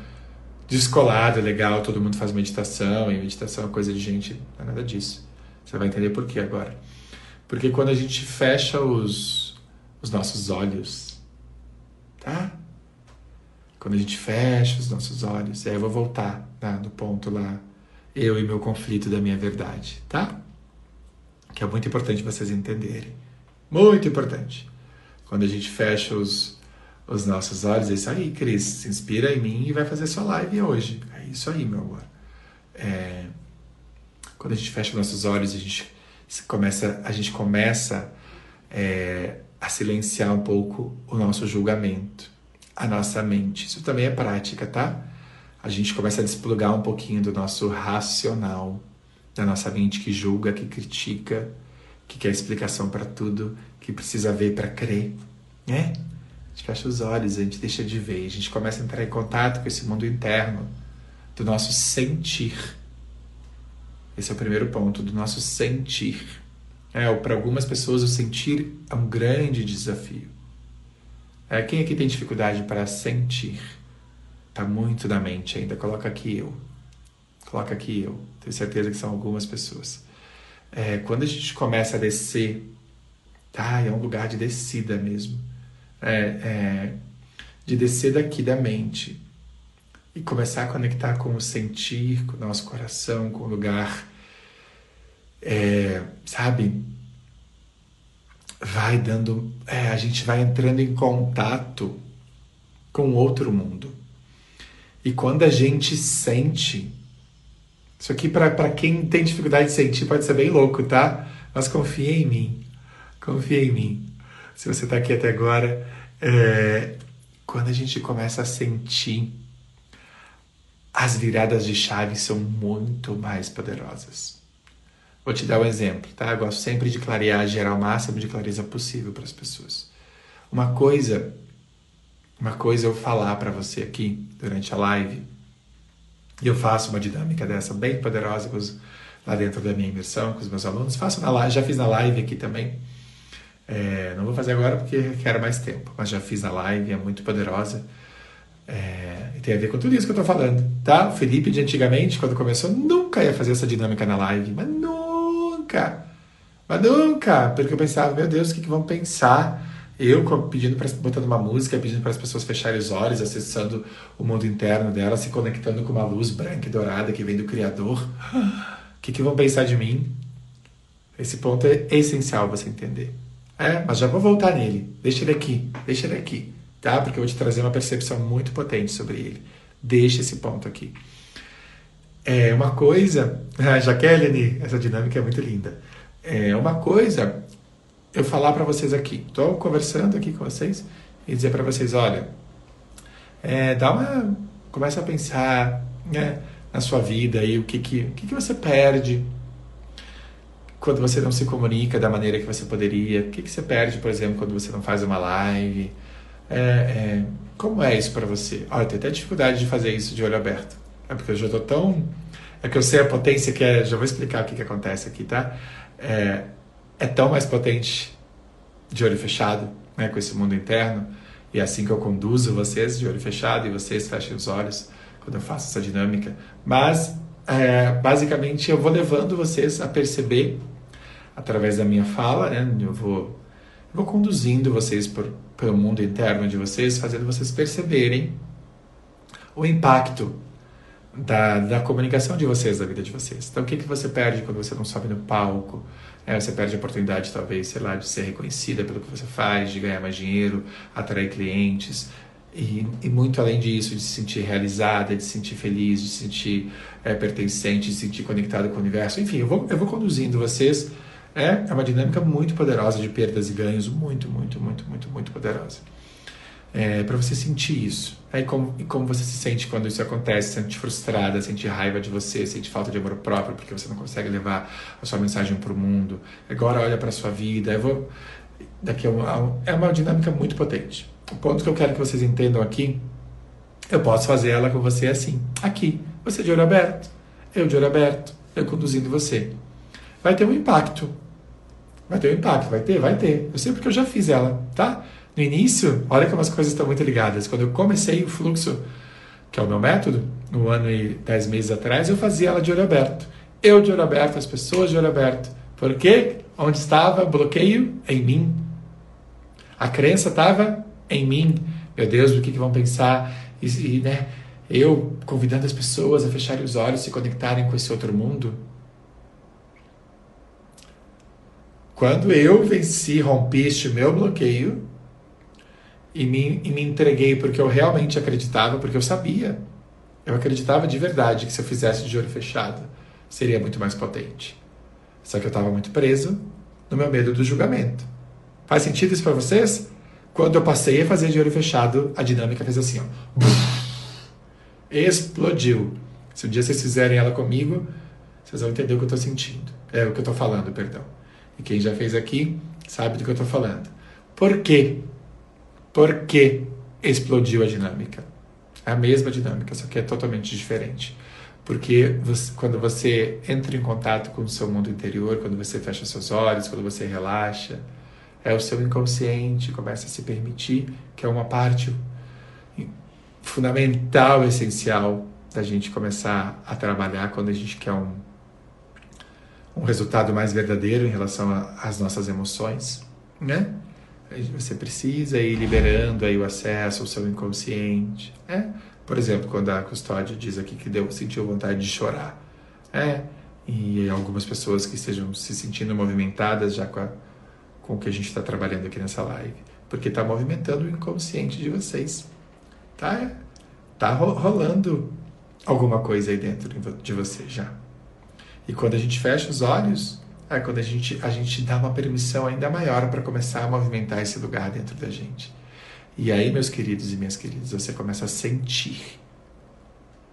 descolado, legal, todo mundo faz meditação, e meditação é coisa de gente, não é nada disso. Você vai entender por quê agora. Porque quando a gente fecha os, os nossos olhos, tá? Quando a gente fecha os nossos olhos, aí eu vou voltar tá, no ponto lá, eu e meu conflito da minha verdade, tá? Que é muito importante vocês entenderem. Muito importante. Quando a gente fecha os, os nossos olhos, é isso aí, Cris, se inspira em mim e vai fazer sua live hoje. É isso aí, meu amor. É... Quando a gente fecha nossos olhos, a gente começa, a gente começa é, a silenciar um pouco o nosso julgamento, a nossa mente. Isso também é prática, tá? A gente começa a desplugar um pouquinho do nosso racional, da nossa mente que julga, que critica, que quer explicação para tudo, que precisa ver para crer, né? A gente fecha os olhos, a gente deixa de ver, a gente começa a entrar em contato com esse mundo interno do nosso sentir. Esse é o primeiro ponto, do nosso sentir. É, para algumas pessoas o sentir é um grande desafio. É, quem aqui tem dificuldade para sentir? Está muito na mente ainda. Coloca aqui eu. Coloca aqui eu. Tenho certeza que são algumas pessoas. É, quando a gente começa a descer, tá? É um lugar de descida mesmo é, é, de descer daqui da mente e começar a conectar com o sentir, com o nosso coração, com o lugar, é, sabe? Vai dando, é, a gente vai entrando em contato com outro mundo. E quando a gente sente, Isso aqui, para quem tem dificuldade de sentir, pode ser bem louco, tá? Mas confia em mim. Confia em mim. Se você está aqui até agora, é... quando a gente começa a sentir, as viradas de chave são muito mais poderosas. Vou te dar um exemplo, tá? Eu gosto sempre de clarear, gerar o máximo de clareza possível para as pessoas. Uma coisa, uma coisa eu falar para você aqui durante a live, e eu faço uma dinâmica dessa bem poderosa os, lá dentro da minha imersão com os meus alunos. Faço na live, já fiz na live aqui também. É, não vou fazer agora porque requer mais tempo, mas já fiz na live, é muito poderosa. É, tem a ver com tudo isso que eu estou falando, tá? O Felipe de antigamente, quando começou, nunca ia fazer essa dinâmica na live, mas nunca, mas nunca, porque eu pensava, meu Deus, o que, que vão pensar? Eu pedindo para botando uma música, pedindo para as pessoas fecharem os olhos, acessando o mundo interno dela, se conectando com uma luz branca e dourada que vem do Criador. O que, que vão pensar de mim? Esse ponto é essencial você entender. É, mas já vou voltar nele. Deixa ele aqui, deixa ele aqui, tá? Porque eu vou te trazer uma percepção muito potente sobre ele. Deixa esse ponto aqui. É uma coisa, Jaqueline, essa dinâmica é muito linda. É uma coisa eu falar para vocês aqui, estou conversando aqui com vocês e dizer para vocês, olha, é, dá uma, começa a pensar, né, na sua vida aí o que que, o que que você perde quando você não se comunica da maneira que você poderia, o que que você perde, por exemplo, quando você não faz uma live, é, é, como é isso para você? Olha, tenho até dificuldade de fazer isso de olho aberto, é porque eu já estou tão, é que eu sei a potência que é, já vou explicar o que que acontece aqui, tá? É, é tão mais potente de olho fechado, né, com esse mundo interno. E é assim que eu conduzo vocês de olho fechado e vocês fechem os olhos quando eu faço essa dinâmica. Mas, é, basicamente, eu vou levando vocês a perceber, através da minha fala, né, eu vou, eu vou conduzindo vocês por, pelo mundo interno de vocês, fazendo vocês perceberem o impacto da, da comunicação de vocês, da vida de vocês. Então, o que, que você perde quando você não sobe no palco? É, você perde a oportunidade, talvez, sei lá, de ser reconhecida pelo que você faz, de ganhar mais dinheiro, atrair clientes. E, e muito além disso, de se sentir realizada, de se sentir feliz, de se sentir é, pertencente, de se sentir conectado com o universo. Enfim, eu vou, eu vou conduzindo vocês. É, é uma dinâmica muito poderosa de perdas e ganhos, muito, muito, muito, muito, muito poderosa é, para você sentir isso. Aí como, e como você se sente quando isso acontece? Sente frustrada, sente raiva de você, sente falta de amor próprio porque você não consegue levar a sua mensagem para o mundo. Agora olha para sua vida. Eu vou, daqui é uma, é uma dinâmica muito potente. O ponto que eu quero que vocês entendam aqui, eu posso fazer ela com você assim, aqui. Você de olho aberto, eu de olho aberto, eu conduzindo você. Vai ter um impacto. Vai ter um impacto, vai ter, vai ter. Eu sei porque eu já fiz ela, tá? No início, olha como as coisas estão muito ligadas. Quando eu comecei o fluxo, que é o meu método, no ano e dez meses atrás, eu fazia ela de olho aberto. Eu de olho aberto, as pessoas de olho aberto. Por quê? Onde estava bloqueio? Em mim. A crença estava em mim. Meu Deus, o que, que vão pensar? E, e, né, eu convidando as pessoas a fecharem os olhos, se conectarem com esse outro mundo. Quando eu venci, rompi este meu bloqueio, e me, e me entreguei porque eu realmente acreditava, porque eu sabia. Eu acreditava de verdade que se eu fizesse de olho fechado, seria muito mais potente. Só que eu estava muito preso no meu medo do julgamento. Faz sentido isso para vocês? Quando eu passei a fazer de olho fechado, a dinâmica fez assim, ó. Explodiu. Se um dia vocês fizerem ela comigo, vocês vão entender o que eu estou sentindo. É o que eu estou falando, perdão. E quem já fez aqui sabe do que eu estou falando. Por quê? Por que explodiu a dinâmica? É a mesma dinâmica, só que é totalmente diferente. Porque você, quando você entra em contato com o seu mundo interior, quando você fecha seus olhos, quando você relaxa, é o seu inconsciente começa a se permitir, que é uma parte fundamental, essencial da gente começar a trabalhar quando a gente quer um, um resultado mais verdadeiro em relação às nossas emoções, né? Você precisa ir liberando aí o acesso ao seu inconsciente. É? Por exemplo, quando a custódia diz aqui que deu, sentiu vontade de chorar. É? E algumas pessoas que estejam se sentindo movimentadas já com, a, com o que a gente está trabalhando aqui nessa live. Porque está movimentando o inconsciente de vocês. Tá, tá rolando alguma coisa aí dentro de você já. E quando a gente fecha os olhos, é quando a gente, a gente dá uma permissão ainda maior para começar a movimentar esse lugar dentro da gente. E aí, meus queridos e minhas queridas, você começa a sentir.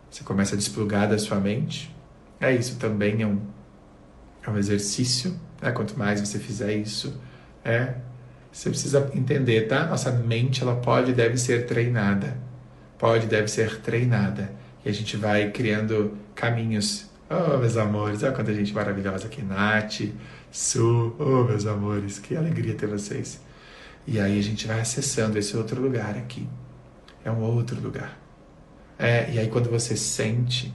Você começa a desplugar da sua mente. É isso também é um, é um exercício. Né? Quanto mais você fizer isso, é você precisa entender, tá? Nossa mente ela pode e deve ser treinada. Pode e deve ser treinada. E a gente vai criando caminhos. Oh, meus amores, olha quanta gente maravilhosa aqui. Nath, Su, oh, meus amores, que alegria ter vocês. E aí a gente vai acessando esse outro lugar aqui. É um outro lugar. É, e aí quando você sente,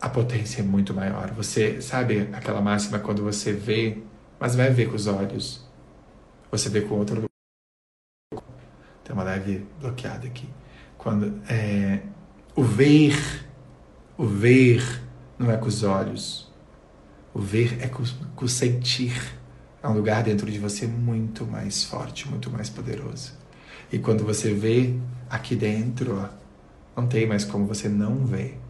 a potência é muito maior. Você sabe aquela máxima quando você vê, mas vai ver com os olhos. Você vê com outro lugar. Tem uma leve bloqueada aqui. Quando é, o ver, o ver não é com os olhos. O ver é com, o sentir é um lugar dentro de você muito mais forte, muito mais poderoso. E quando você vê aqui dentro, ó, não tem mais como você não ver.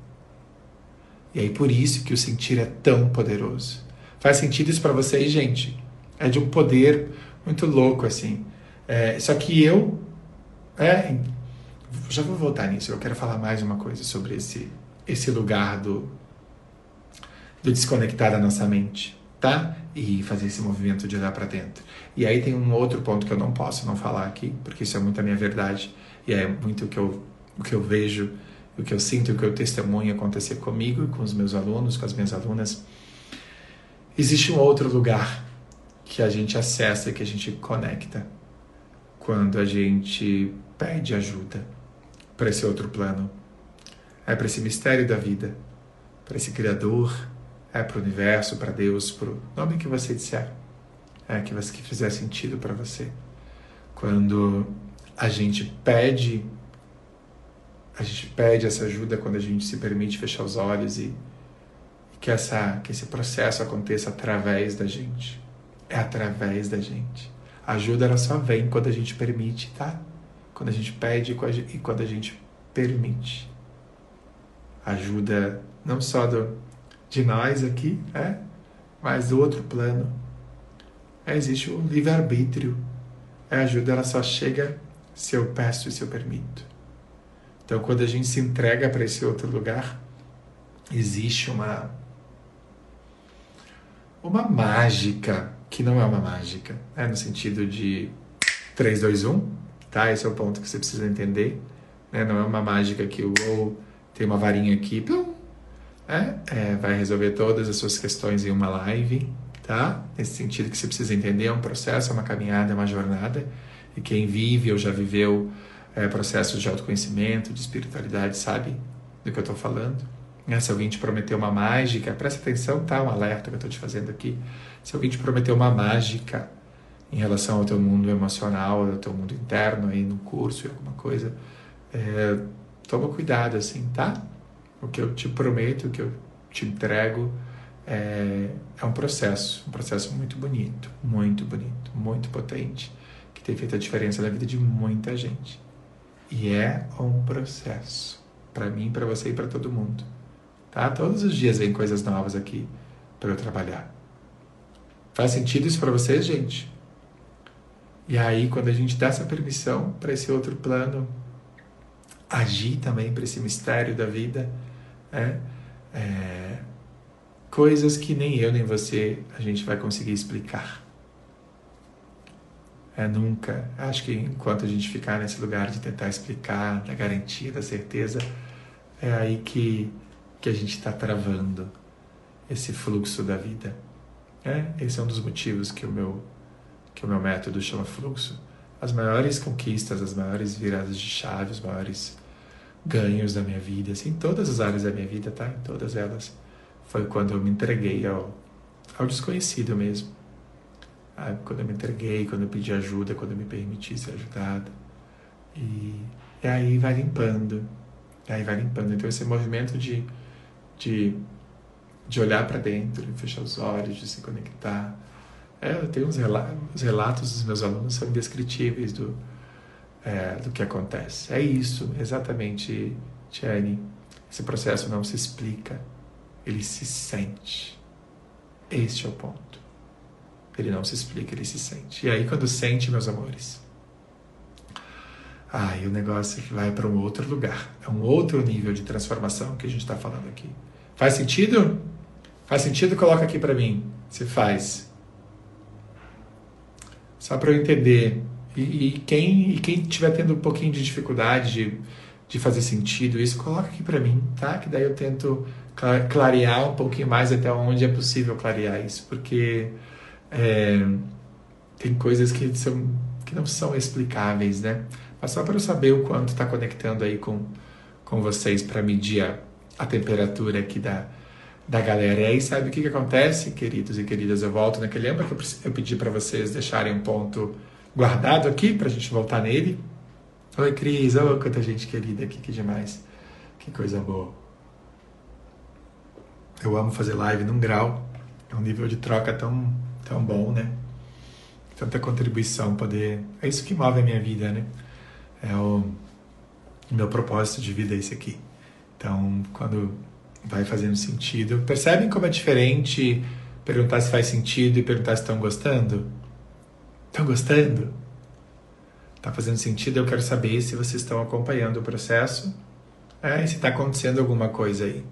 E aí por isso que o sentir é tão poderoso. Faz sentido isso para vocês, gente? É de um poder muito louco assim. É, só que eu, é, já vou voltar nisso. Eu quero falar mais uma coisa sobre esse esse lugar do do desconectar da nossa mente tá? E fazer esse movimento de olhar para dentro. E aí tem um outro ponto que eu não posso não falar aqui, porque isso é muito a minha verdade e é muito o que eu, o que eu vejo, o que eu sinto, o que eu testemunho acontecer comigo, com os meus alunos, com as minhas alunas. Existe um outro lugar que a gente acessa, que a gente conecta quando a gente pede ajuda para esse outro plano. É para esse mistério da vida, para esse Criador, é para o universo, para Deus, para o nome que você disser, é que, que fizer sentido para você. Quando a gente pede, a gente pede essa ajuda quando a gente se permite fechar os olhos e, que essa que esse processo aconteça através da gente. É através da gente. A ajuda ela só vem quando a gente permite, tá? Quando a gente pede e quando a gente permite. Ajuda não só do de nós aqui, é, mas do outro plano. É, existe o livre-arbítrio. É, a ajuda ela só chega se eu peço e se eu permito. Então, quando a gente se entrega para esse outro lugar, existe uma uma mágica que não é uma mágica, é no sentido de 3, 2, 1, tá? Esse é o ponto que você precisa entender. Né? Não é uma mágica que o tem uma varinha aqui, plum, é, é, vai resolver todas as suas questões em uma live, tá? Nesse sentido que você precisa entender, é um processo, é uma caminhada, é uma jornada. E quem vive ou já viveu é, processos de autoconhecimento, de espiritualidade, sabe do que eu estou falando. É, se alguém te prometeu uma mágica, presta atenção, tá? Um alerta que eu estou te fazendo aqui. Se alguém te prometeu uma mágica em relação ao teu mundo emocional, ao teu mundo interno, aí no curso, alguma coisa, é, toma cuidado, assim, tá? O que eu te prometo, o que eu te entrego é, é um processo, um processo muito bonito, muito bonito, muito potente, que tem feito a diferença na vida de muita gente. E é um processo, para mim, para você e para todo mundo. Tá? Todos os dias vem coisas novas aqui para eu trabalhar. Faz sentido isso para vocês, gente? E aí, quando a gente dá essa permissão para esse outro plano agir também, para esse mistério da vida, é, é, coisas que nem eu nem você a gente vai conseguir explicar. É nunca. Acho que enquanto a gente ficar nesse lugar de tentar explicar, da garantia, da certeza, é aí que, que a gente está travando esse fluxo da vida. É, esse é um dos motivos que o meu que o meu método chama fluxo. As maiores conquistas, as maiores viradas de chave, os maiores ganhos da minha vida, assim, em todas as áreas da minha vida, tá? Em todas elas. Foi quando eu me entreguei ao, ao desconhecido mesmo. Ah, quando eu me entreguei, quando eu pedi ajuda, quando eu me permiti ser ajudado. E, e aí vai limpando. E aí vai limpando. Então esse movimento de, de, de olhar para dentro, de fechar os olhos, de se conectar. É, eu tenho uns relatos, os relatos dos meus alunos são indescritíveis do, é, do que acontece. É isso, exatamente, Tiane. Esse processo não se explica, Ele se sente. Este é o ponto. Ele não se explica, ele se sente. E aí, quando sente, meus amores, aí o negócio vai para um outro lugar. É um outro nível de transformação que a gente está falando aqui. Faz sentido? Faz sentido? Coloca aqui para mim. Se faz. Só para eu entender. E, e, quem e quem estiver tendo um pouquinho de dificuldade de, de fazer sentido, isso coloca aqui para mim, tá? Que daí eu tento clarear um pouquinho mais até onde é possível clarear isso, porque é, tem coisas que, são, que não são explicáveis, né? Mas só para eu saber o quanto está conectando aí com, com vocês para medir a, a, temperatura aqui da, da galera. E aí, sabe o que, que acontece, queridos e queridas? Eu volto naquele. Lembra que eu, eu pedi para vocês deixarem um ponto guardado aqui para a gente voltar nele? Oi, Cris. Oh, quanta gente querida aqui, que demais. Que coisa boa. Eu amo fazer live num grau. É um nível de troca tão tão bom, né? Tanta contribuição, poder. É isso que move a minha vida, né? É o, o meu propósito de vida, é esse aqui. Então, quando vai fazendo sentido, percebem como é diferente perguntar se faz sentido e perguntar se estão gostando? Estão gostando? Está fazendo sentido? Eu quero saber se vocês estão acompanhando o processo. É, se está acontecendo alguma coisa aí.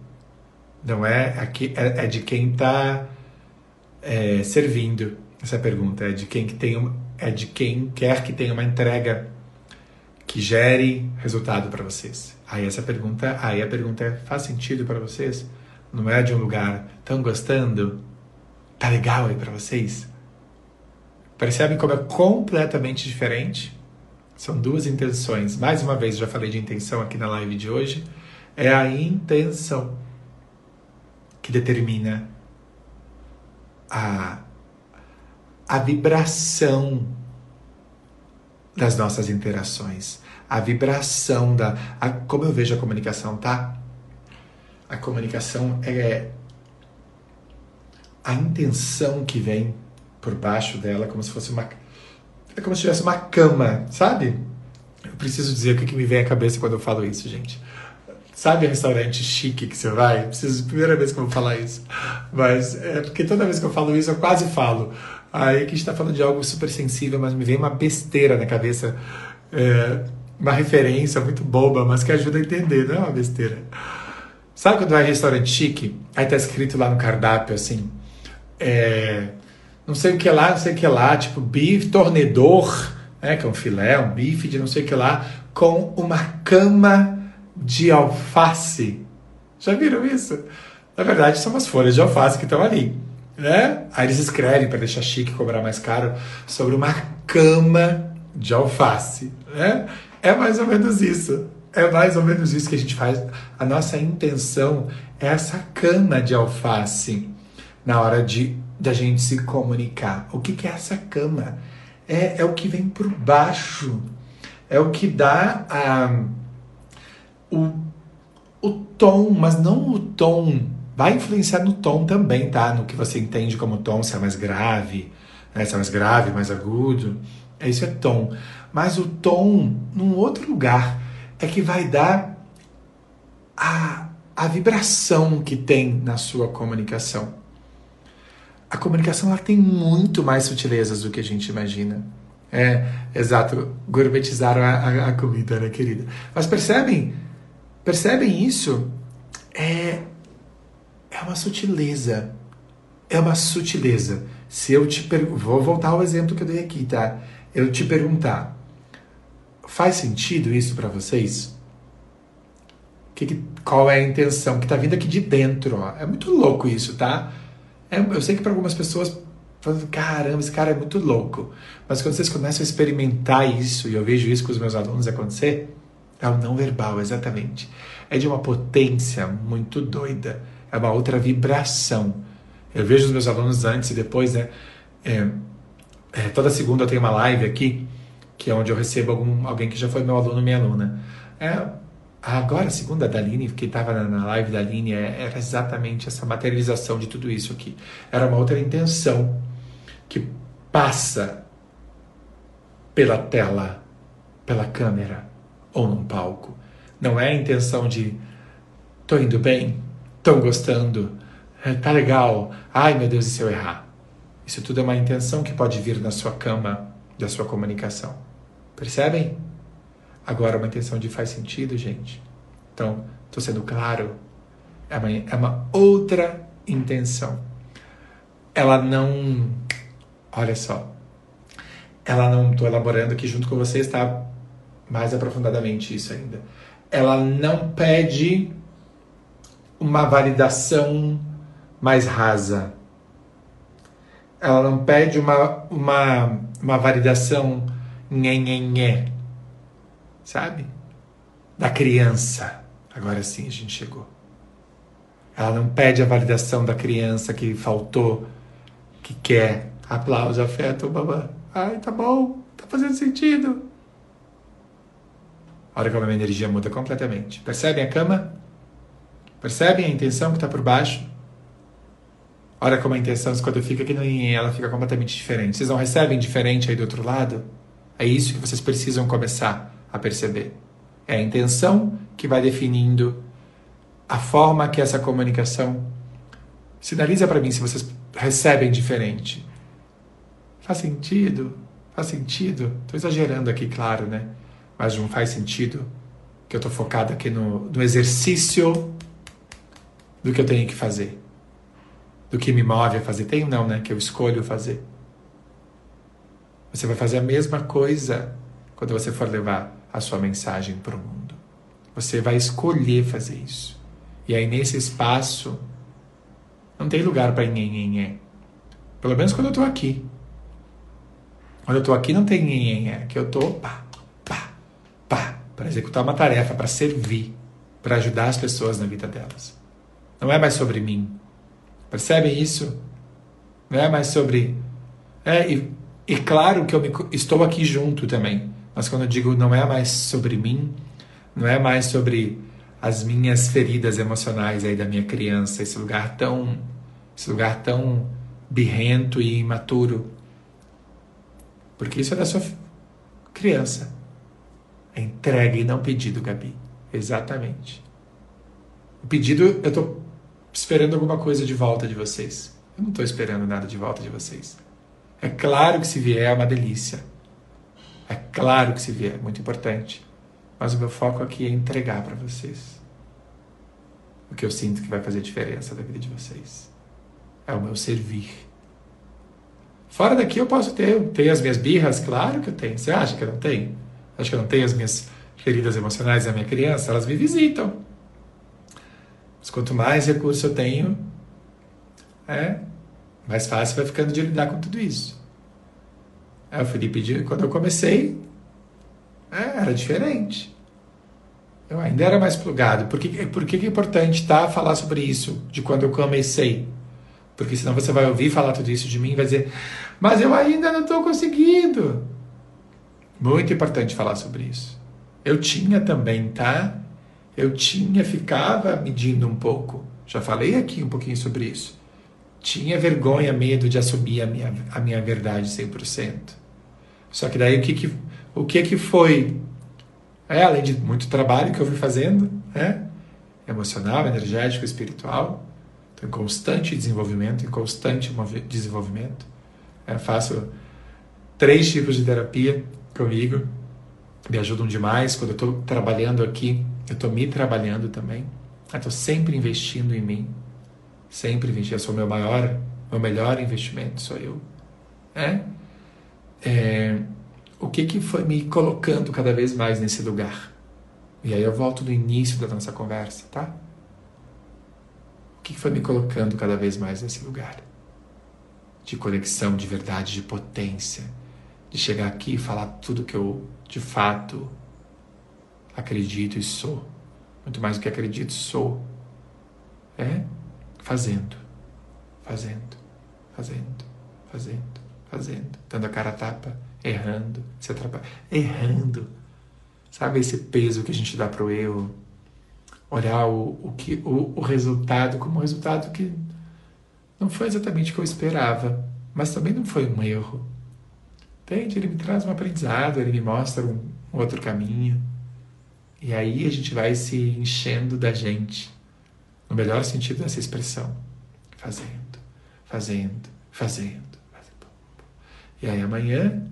Não é aqui, é, é de quem está é, servindo? Essa pergunta é de quem que tem uma, é de quem quer que tenha uma entrega que gere resultado para vocês. Aí essa pergunta, aí a pergunta é, faz sentido para vocês? Não é de um lugar tão gostando? Tá legal aí para vocês? Percebem como é completamente diferente? São duas intenções. Mais uma vez, já falei de intenção aqui na live de hoje. É a intenção que determina a, a vibração das nossas interações, a vibração da. A, como eu vejo a comunicação, tá? A comunicação é a intenção que vem por baixo dela, como se fosse uma. É como se tivesse uma cama, sabe? Eu preciso dizer o que, que me vem à cabeça quando eu falo isso, gente. Sabe restaurante chique que você vai? Preciso, primeira vez que eu vou falar isso. Mas é porque toda vez que eu falo isso, eu quase falo. Aí que está falando de algo super sensível, mas me vem uma besteira na cabeça. É, uma referência muito boba, mas que ajuda a entender, não é uma besteira. Sabe quando vai restaurante chique? Aí tá escrito lá no cardápio assim. É, não sei o que lá, não sei o que lá, tipo bife tornedor, né, que é um filé, um bife de não sei o que lá, com uma cama de alface. Já viram isso? Na verdade, são as folhas de alface que estão ali. Né? Aí eles escrevem para deixar chique, cobrar mais caro, sobre uma cama de alface. Né? É mais ou menos isso. É mais ou menos isso que a gente faz. A nossa intenção é essa cama de alface na hora de da gente se comunicar. O que, que é essa cama? É, é o que vem por baixo. É o que dá a o, o tom, mas não o tom. Vai influenciar no tom também, tá? No que você entende como tom, se é mais grave, né? se é mais grave, mais agudo. Isso é tom. Mas o tom, num outro lugar, é que vai dar a, a vibração que tem na sua comunicação. A comunicação ela tem muito mais sutilezas do que a gente imagina. É, exato, gourmetizaram a, a, a comida, né, querida? Mas percebem Percebem isso? É, é uma sutileza. É uma sutileza. Se eu te per... vou voltar ao exemplo que eu dei aqui, tá? Eu te perguntar, faz sentido isso para vocês? Que, que, qual é a intenção que está vindo aqui de dentro? Ó. É muito louco isso, tá? É, eu sei que para algumas pessoas falam, caramba, esse cara é muito louco. Mas quando vocês começam a experimentar isso, e eu vejo isso com os meus alunos acontecer, é o não verbal, exatamente. É de uma potência muito doida. É uma outra vibração. Eu vejo os meus alunos antes e depois, né? É, é, toda segunda eu tenho uma live aqui, que é onde eu recebo algum, alguém que já foi meu aluno, minha aluna. É, agora, a segunda da Aline, que estava na, live da Aline, é, era exatamente essa materialização de tudo isso aqui. Era uma outra intenção que passa pela tela, pela câmera ou num palco. Não é a intenção de tô indo bem, estão gostando, É, tá legal. Ai, meu Deus, e se eu errar? Isso tudo é uma intenção que pode vir na sua cama da sua comunicação. Percebem? Agora, uma intenção de faz sentido, gente. Então, estou sendo claro. É uma, é uma outra intenção. Ela não. Olha só. Ela não. Estou elaborando aqui junto com você, está mais aprofundadamente isso ainda. Ela não pede uma validação mais rasa. Ela não pede uma, uma, uma validação nhenhenhé, sabe? Da criança. Agora sim a gente chegou. Ela não pede a validação da criança que faltou, que quer aplauso, afeto, babá. Ai, tá bom, tá fazendo sentido. A hora que a minha energia muda completamente. Percebem a cama? Percebem a intenção que está por baixo? Olha como a intenção, quando fica aqui no ela fica completamente diferente. Vocês não recebem diferente aí do outro lado? É isso que vocês precisam começar a perceber. É a intenção que vai definindo a forma que essa comunicação sinaliza para mim se vocês recebem diferente. Faz sentido? Faz sentido? Estou exagerando aqui, claro, né? Mas não faz sentido que eu estou focado aqui no, no exercício do que eu tenho que fazer do que me move a fazer. Tenho não, né? Que eu escolho fazer. Você vai fazer a mesma coisa quando você for levar a sua mensagem para o mundo. Você vai escolher fazer isso. E aí nesse espaço não tem lugar para nhenhenhé. Pelo menos quando eu estou aqui. Quando eu estou aqui não tem nhenhenhé. Que eu estou pá, pá, pá, para executar uma tarefa, para servir, para ajudar as pessoas na vida delas. Não é mais sobre mim, Percebem isso? Não é mais sobre. É, e, e claro que eu me, estou aqui junto também. Mas quando eu digo não é mais sobre mim, não é mais sobre as minhas feridas emocionais aí da minha criança, esse lugar tão, esse lugar tão birrento e imaturo. Porque isso é da sua criança. É entrega e não pedido, Gabi. Exatamente. O pedido, eu estou esperando alguma coisa de volta de vocês. Eu não estou esperando nada de volta de vocês. É claro que se vier é uma delícia. É claro que se vier, é muito importante. Mas o meu foco aqui é entregar para vocês o que eu sinto que vai fazer diferença na vida de vocês. É o meu servir. Fora daqui eu posso ter, tenho as minhas birras, claro que eu tenho. Você acha que eu não tenho? Acho que eu não tenho as minhas feridas emocionais da minha criança? Elas me visitam. Mas quanto mais recurso eu tenho, é, mais fácil vai ficando de lidar com tudo isso. É, o Felipe, quando eu comecei, é, era diferente. Eu ainda era mais plugado. Por que, por que é importante tá, falar sobre isso, de quando eu comecei? Porque senão você vai ouvir falar tudo isso de mim e vai dizer, mas eu ainda não estou conseguindo. Muito importante falar sobre isso. Eu tinha também, tá? eu tinha, ficava medindo um pouco. Já falei aqui um pouquinho sobre isso. Tinha vergonha, medo de assumir a minha, a minha verdade 100%. Só que daí o que que, o que, que foi? É, além de muito trabalho que eu fui fazendo, né? emocional, energético, espiritual, em constante desenvolvimento, em constante desenvolvimento. É, faço três tipos de terapia comigo, me ajudam demais quando eu estou trabalhando aqui eu estou me trabalhando também. Estou sempre investindo em mim. Sempre investindo. Eu sou meu maior, meu melhor investimento, sou eu. É? é o que, que foi me colocando cada vez mais nesse lugar? E aí eu volto no início da nossa conversa, tá? O que, que foi me colocando cada vez mais nesse lugar? De conexão, de verdade, de potência. De chegar aqui e falar tudo que eu de fato acredito e sou. Muito mais do que acredito, sou. É fazendo, fazendo, fazendo, fazendo, fazendo, dando a cara a tapa, errando, se atrapalha, errando. Sabe esse peso que a gente dá para o erro? Olhar o, o, que, o, o resultado como um resultado que não foi exatamente o que eu esperava, mas também não foi um erro. Entende? Ele me traz um aprendizado, ele me mostra um, um outro caminho. E aí a gente vai se enchendo da gente, no melhor sentido dessa expressão. fazendo, fazendo, fazendo. E aí amanhã,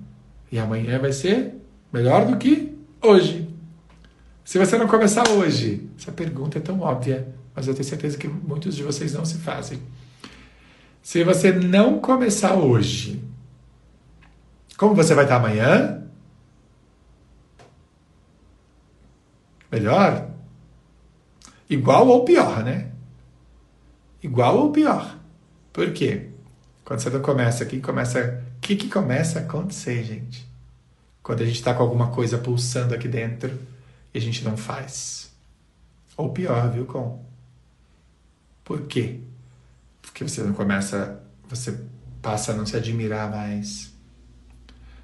e amanhã vai ser melhor do que hoje. Se você não começar hoje, essa pergunta é tão óbvia, mas eu tenho certeza que muitos de vocês não se fazem. Se você não começar hoje, como você vai estar amanhã? Melhor? Igual ou pior, né? Igual ou pior. Por quê? Quando você não começa aqui, começa. O que, que começa a acontecer, gente? Quando a gente está com alguma coisa pulsando aqui dentro e a gente não faz. Ou pior, viu, com? Por quê? Porque você não começa. Você passa a não se admirar mais.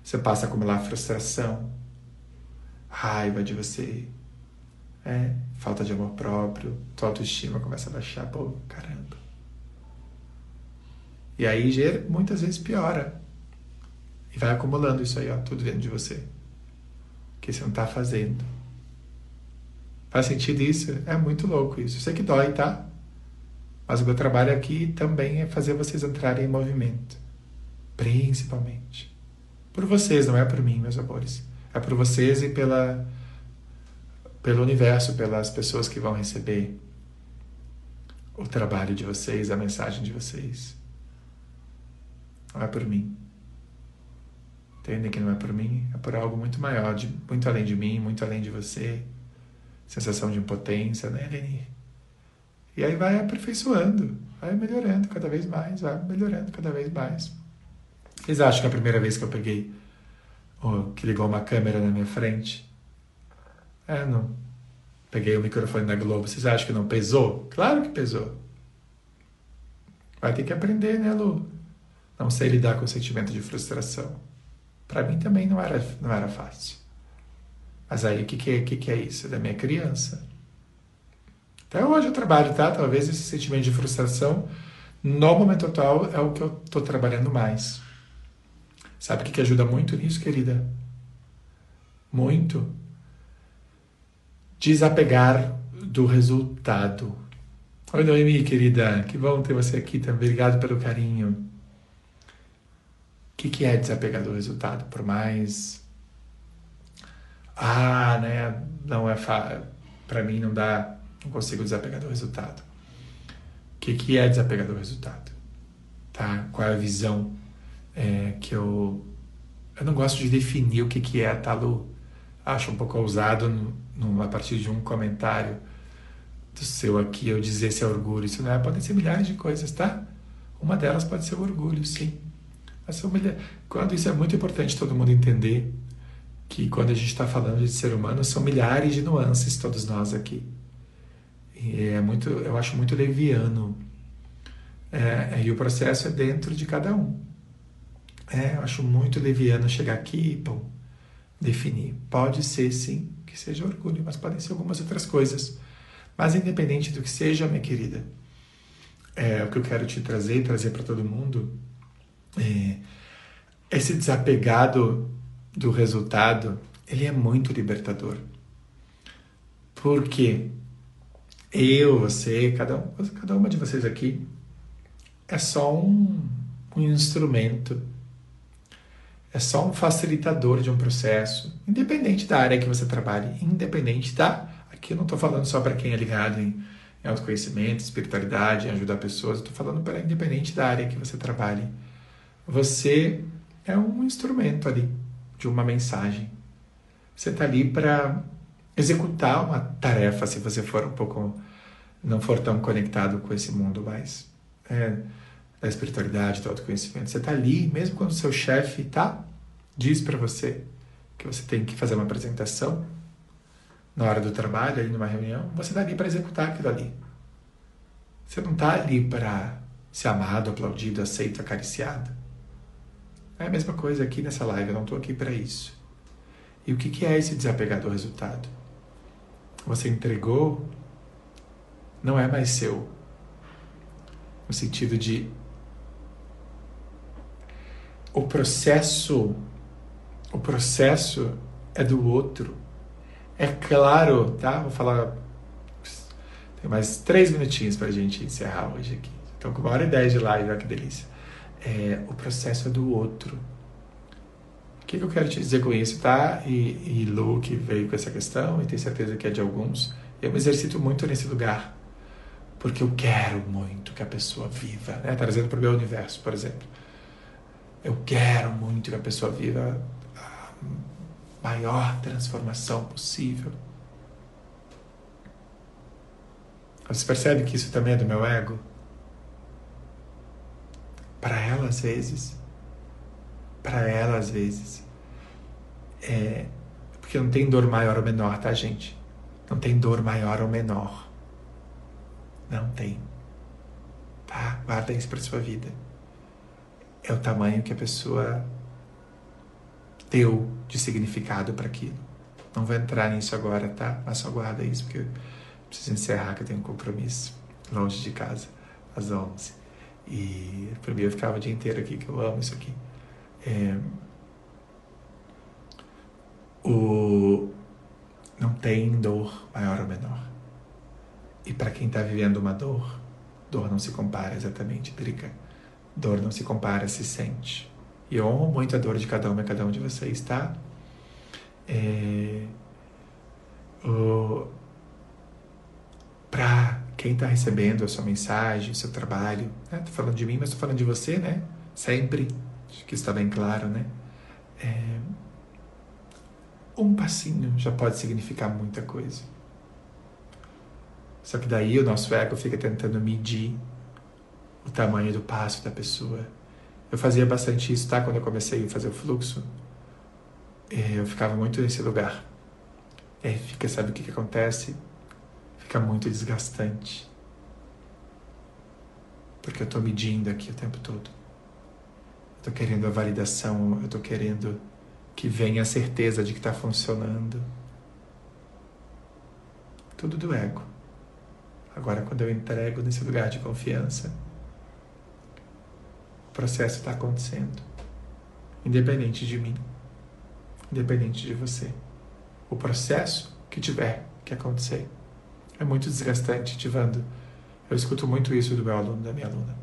Você passa a acumular frustração, raiva de você, é, falta de amor próprio, tua autoestima começa a baixar, pô, caramba. E aí muitas vezes piora. E vai acumulando isso aí, ó, tudo dentro de você. Que você não tá fazendo. Faz sentido isso? É muito louco isso. Eu sei que dói, tá? Mas o meu trabalho aqui também é fazer vocês entrarem em movimento. Principalmente. Por vocês, não é por mim, meus amores. É por vocês e pela pelo universo, pelas pessoas que vão receber o trabalho de vocês, a mensagem de vocês. Não é por mim. Entendem que não é por mim? É por algo muito maior, de, muito além de mim, muito além de você. Sensação de impotência, né, Eleni? E aí vai aperfeiçoando, vai melhorando cada vez mais, vai melhorando cada vez mais. Vocês acham que a primeira vez que eu peguei, oh, que ligou uma câmera na minha frente, é, não. Peguei o microfone da Globo. Vocês acham que não pesou? Claro que pesou. Vai ter que aprender, né, Lu? Não sei lidar com o sentimento de frustração. Para mim também não era, não era fácil. Mas aí, o que, que, que, que é isso? É da minha criança. Até hoje eu trabalho, tá? Talvez esse sentimento de frustração, no momento atual, é o que eu estou trabalhando mais. Sabe o que, que ajuda muito nisso, querida? Muito desapegar do resultado. Oi, Noemi, querida, que bom ter você aqui também. Obrigado pelo carinho. O que, que é desapegar do resultado? Por mais. Ah, né? Não é fácil. Para mim não dá. Não consigo desapegar do resultado. O que, que é desapegar do resultado? Tá? Qual é a visão é, que eu. Eu não gosto de definir o que, que é, Lu? Acho um pouco ousado a partir de um comentário do seu aqui, eu dizer se é orgulho. Isso não é, podem ser milhares de coisas, tá? Uma delas pode ser o orgulho, sim. Mas são. Quando isso é muito importante todo mundo entender que quando a gente está falando de ser humano, são milhares de nuances, todos nós aqui. E é muito, eu acho muito leviano. É, e o processo é dentro de cada um. É, eu acho muito leviano chegar aqui pô, definir. Pode ser, sim, que seja orgulho, mas podem ser algumas outras coisas. Mas independente do que seja, minha querida, é, o que eu quero te trazer e trazer para todo mundo é esse desapegado do resultado, ele é muito libertador. Porque eu, você, cada, um, cada uma de vocês aqui é só um, um instrumento é só um facilitador de um processo, independente da área que você trabalhe, independente da. Aqui eu não estou falando só para quem é ligado em, em autoconhecimento, espiritualidade, em ajudar pessoas, estou falando para independente da área que você trabalhe. Você é um instrumento ali de uma mensagem. Você está ali para executar uma tarefa, se você for um pouco não for tão conectado com esse mundo mais. É, da espiritualidade, do autoconhecimento. Você está ali, mesmo quando o seu chefe tá, diz para você que você tem que fazer uma apresentação na hora do trabalho, ali numa reunião, você está ali para executar aquilo ali. Você não está ali para ser amado, aplaudido, aceito, acariciado. É a mesma coisa aqui nessa live, eu não estou aqui para isso. E o que, que é esse desapegar do resultado? Você entregou, não é mais seu. No sentido de o processo o processo é do outro. É claro, tá? Vou falar. Tem mais três minutinhos para a gente encerrar hoje aqui. Então, com uma hora e dez de live, olha que delícia. É, o processo é do outro. O que, que eu quero te dizer com isso, tá? E, e Lu, que veio com essa questão, e tenho certeza que é de alguns, eu me exercito muito nesse lugar. Porque eu quero muito que a pessoa viva, né? Trazendo para o meu universo, por exemplo. Eu quero muito que a pessoa viva a maior transformação possível. Você percebe que isso também é do meu ego? Para ela, às vezes, para ela, às vezes, é porque não tem dor maior ou menor, tá, gente? Não tem dor maior ou menor. Não tem. Tá? Guarda isso para sua vida. É o tamanho que a pessoa deu de significado para aquilo. Não vou entrar nisso agora, tá? Mas só guarda isso, porque eu preciso encerrar, que eu tenho um compromisso longe de casa, às 11. E para mim eu ficava o dia inteiro aqui, que eu amo isso aqui. É, o, não tem dor maior ou menor. E para quem está vivendo uma dor, dor não se compara exatamente, Drica. Dor não se compara, se sente. E eu honro muito a dor de cada uma e cada um de vocês, tá? É, para quem está recebendo a sua mensagem, o seu trabalho, né? Tô falando de mim, mas tô falando de você, né? Sempre, acho que está bem claro, né? É, um passinho já pode significar muita coisa. Só que daí o nosso ego fica tentando medir o tamanho do passo da pessoa. Eu fazia bastante isso, tá? Quando eu comecei a fazer o fluxo, é, eu ficava muito nesse lugar. Aí fica, sabe o que, que acontece? Fica muito desgastante. Porque eu estou medindo aqui o tempo todo. Eu estou querendo a validação, eu estou querendo que venha a certeza de que está funcionando. Tudo do ego. Agora, quando eu entrego nesse lugar de confiança, o processo está acontecendo, independente de mim, independente de você. O processo que tiver que acontecer é muito desgastante, Tivando. Eu escuto muito isso do meu aluno, da minha aluna.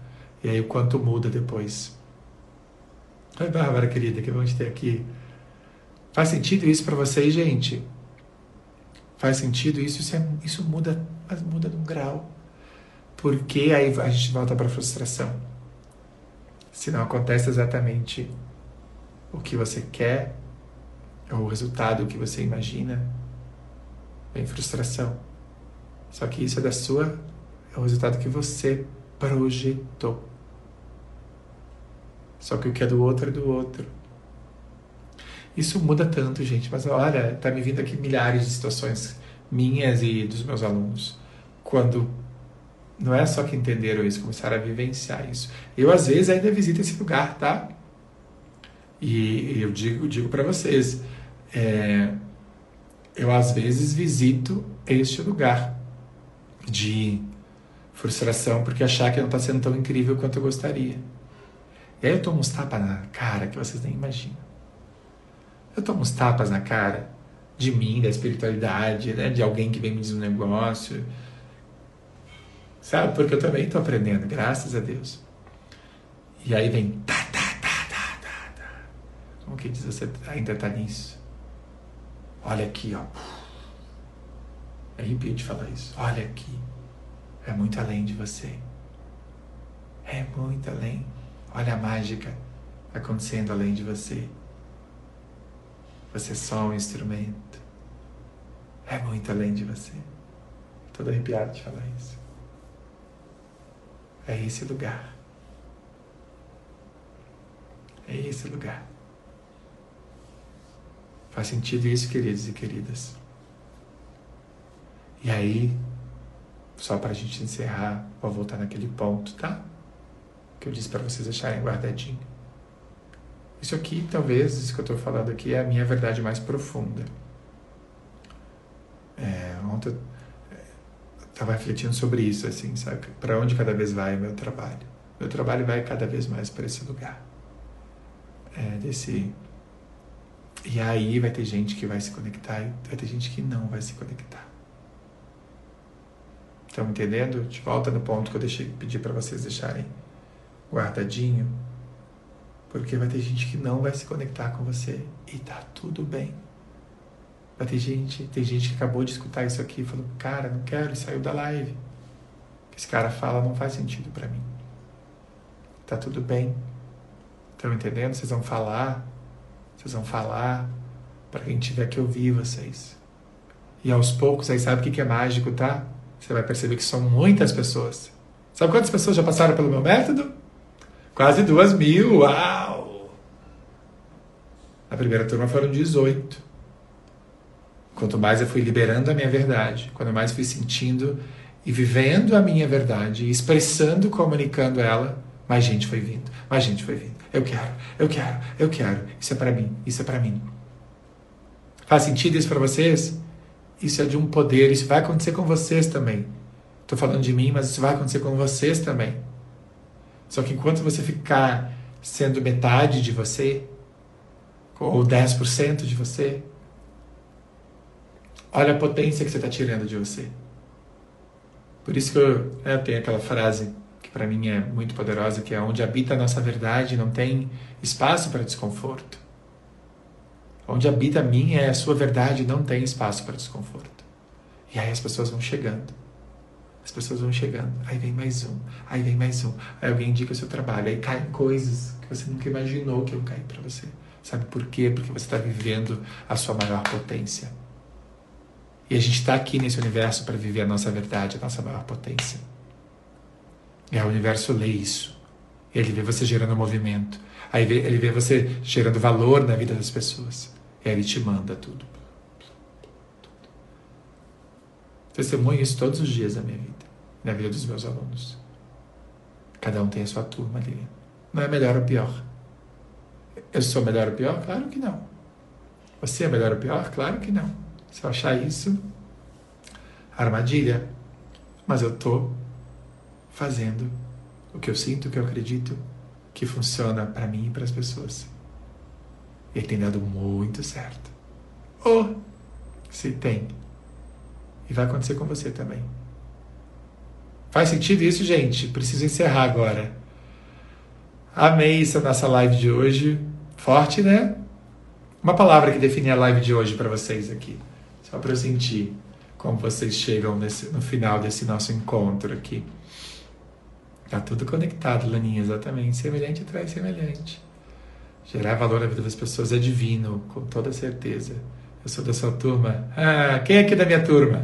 E aí o quanto muda depois. Oi, Bárbara, querida, que te ter aqui. Faz sentido isso para vocês, gente? Faz sentido isso? Isso, é, isso muda, muda num grau. Porque aí a gente volta para a frustração. Se não acontece exatamente o que você quer, ou o resultado que você imagina, vem frustração. Só que isso é da sua, é o resultado que você projetou. Só que o que é do outro é do outro. Isso muda tanto, gente. Mas olha, tá me vindo aqui milhares de situações minhas e dos meus alunos. Quando não é só que entenderam isso, começaram a vivenciar isso. Eu, às vezes, ainda visito esse lugar, tá? E eu digo, digo para vocês, é, eu, às vezes, visito este lugar de frustração porque achar que não está sendo tão incrível quanto eu gostaria. E aí eu tomo uns tapas na cara que vocês nem imaginam. Eu tomo uns tapas na cara de mim, da espiritualidade, né? de alguém que vem me dizer um negócio. Sabe? Porque eu também estou aprendendo, graças a Deus. E aí vem tá, tá, tá, tá, tá, tá. Como que diz você ainda está nisso? Olha aqui, ó. É arrepio de falar isso. Olha aqui. É muito além de você. É muito além. Olha a mágica acontecendo além de você. Você é só um instrumento. É muito além de você. Todo arrepiado de falar isso. É esse lugar. É esse lugar. Faz sentido isso, queridos e queridas? E aí, só para a gente encerrar, vou voltar naquele ponto, tá? Que eu disse para vocês deixarem guardadinho. Isso aqui, talvez, isso que eu estou falando aqui, é a minha verdade mais profunda. É, ontem eu estava refletindo sobre isso, assim, sabe? Para onde cada vez vai o meu trabalho? Meu trabalho vai cada vez mais para esse lugar. É, desse. E aí vai ter gente que vai se conectar e vai ter gente que não vai se conectar. Estão entendendo? De volta no ponto que eu deixei pedir para vocês deixarem guardadinho. Porque vai ter gente que não vai se conectar com você e tá tudo bem. Vai ter gente, tem gente que acabou de escutar isso aqui e falou: "Cara, não quero", e saiu da live. O que esse cara fala não faz sentido para mim. Tá tudo bem. Estão entendendo? Vocês vão falar, vocês vão falar para quem tiver que ouvir vocês. E aos poucos, aí sabe o que é mágico, tá? Você vai perceber que são muitas pessoas. Sabe quantas pessoas já passaram pelo meu método? Quase duas mil, uau! Na primeira turma foram 18. Quanto mais eu fui liberando a minha verdade, quanto mais fui sentindo e vivendo a minha verdade, expressando, comunicando ela, mais gente foi vindo, mais gente foi vindo. Eu quero, eu quero, eu quero. Isso é para mim, isso é para mim. Faz sentido isso para vocês? Isso é de um poder, isso vai acontecer com vocês também. Estou falando de mim, mas isso vai acontecer com vocês também. Só que enquanto você ficar sendo metade de você, ou 10% de você, olha a potência que você está tirando de você. Por isso que eu, né, tenho aquela frase que para mim é muito poderosa, que é onde habita a nossa verdade não tem espaço para desconforto. Onde habita a minha é a sua verdade não tem espaço para desconforto. E aí as pessoas vão chegando. As pessoas vão chegando. Aí vem mais um. Aí vem mais um. Aí alguém indica o seu trabalho. Aí caem coisas que você nunca imaginou que iam cair para você. Sabe por quê? Porque você está vivendo a sua maior potência. E a gente está aqui nesse universo para viver a nossa verdade, a nossa maior potência. É, o universo lê isso. Ele vê você gerando movimento. Aí ele vê você gerando valor na vida das pessoas. Ele te manda tudo. Testemunho isso todos os dias da minha vida, na vida dos meus alunos. Cada um tem a sua turma ali. Não é melhor ou pior. Eu sou melhor ou pior? Claro que não. Você é melhor ou pior? Claro que não. Se eu achar isso, armadilha. Mas eu estou fazendo o que eu sinto, o que eu acredito que funciona para mim e para as pessoas. Ele tem dado muito certo. Ou, se tem. E vai acontecer com você também. Faz sentido isso, gente? Preciso encerrar agora. Amei essa nossa live de hoje. Forte, né? Uma palavra que define a live de hoje para vocês aqui. Só para sentir como vocês chegam nesse, no final desse nosso encontro aqui. Tá tudo conectado, Laninha, exatamente. Semelhante atrai semelhante. Gerar valor na vida das pessoas é divino, com toda certeza. Eu sou da sua turma. Ah, quem é da minha turma?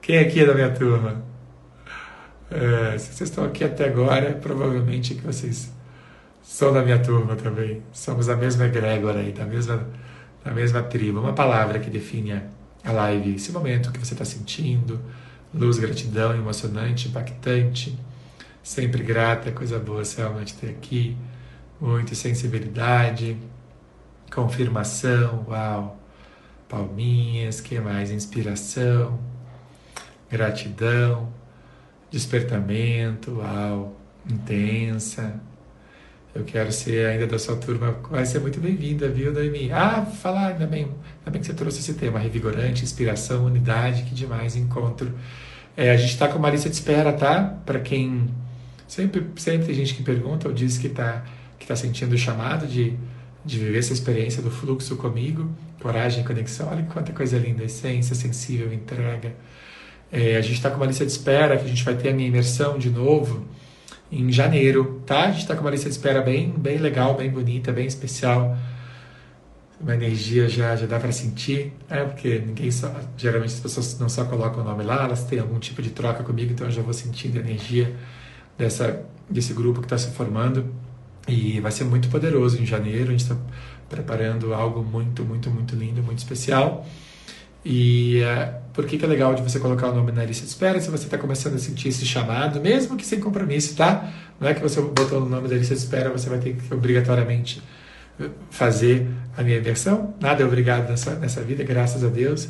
Quem aqui é da minha turma? É, se vocês estão aqui até agora, provavelmente é que vocês são da minha turma também. Somos a mesma egrégora aí, da mesma, da mesma tribo. Uma palavra que define a live, esse momento que você está sentindo. Luz, gratidão, emocionante, impactante. Sempre grata, coisa boa, Selma, de ter aqui muita sensibilidade, confirmação, uau, palminhas, que mais? Inspiração, gratidão, despertamento, uau, intensa. Eu quero ser ainda da sua turma, vai ser muito bem-vinda, viu, Noemi? Ah, falar, ainda bem, ainda bem que você trouxe esse tema, revigorante, inspiração, unidade, que demais encontro. É, a gente está com uma lista de espera, tá? Para quem. Sempre, sempre tem gente que pergunta ou diz que está que está sentindo o chamado de, de viver essa experiência do fluxo comigo, coragem, conexão. Olha quanta coisa linda, essência, sensível, entrega. É, a gente está com uma lista de espera, que a gente vai ter a minha imersão de novo em janeiro, tá? A gente está com uma lista de espera bem, bem legal, bem bonita, bem especial. Uma energia já, já dá para sentir, né? Porque ninguém só, geralmente as pessoas não só colocam o nome lá, elas têm algum tipo de troca comigo, então eu já vou sentindo a energia dessa, desse grupo que está se formando. E vai ser muito poderoso em janeiro. A gente está preparando algo muito, muito, muito lindo, muito especial. E uh, por que, que é legal de você colocar o nome na lista de espera se você está começando a sentir esse chamado, mesmo que sem compromisso, tá? Não é que você botou o nome da lista de espera, você vai ter que obrigatoriamente eh, fazer a minha versão. Nada é obrigado nessa, nessa vida, graças a Deus.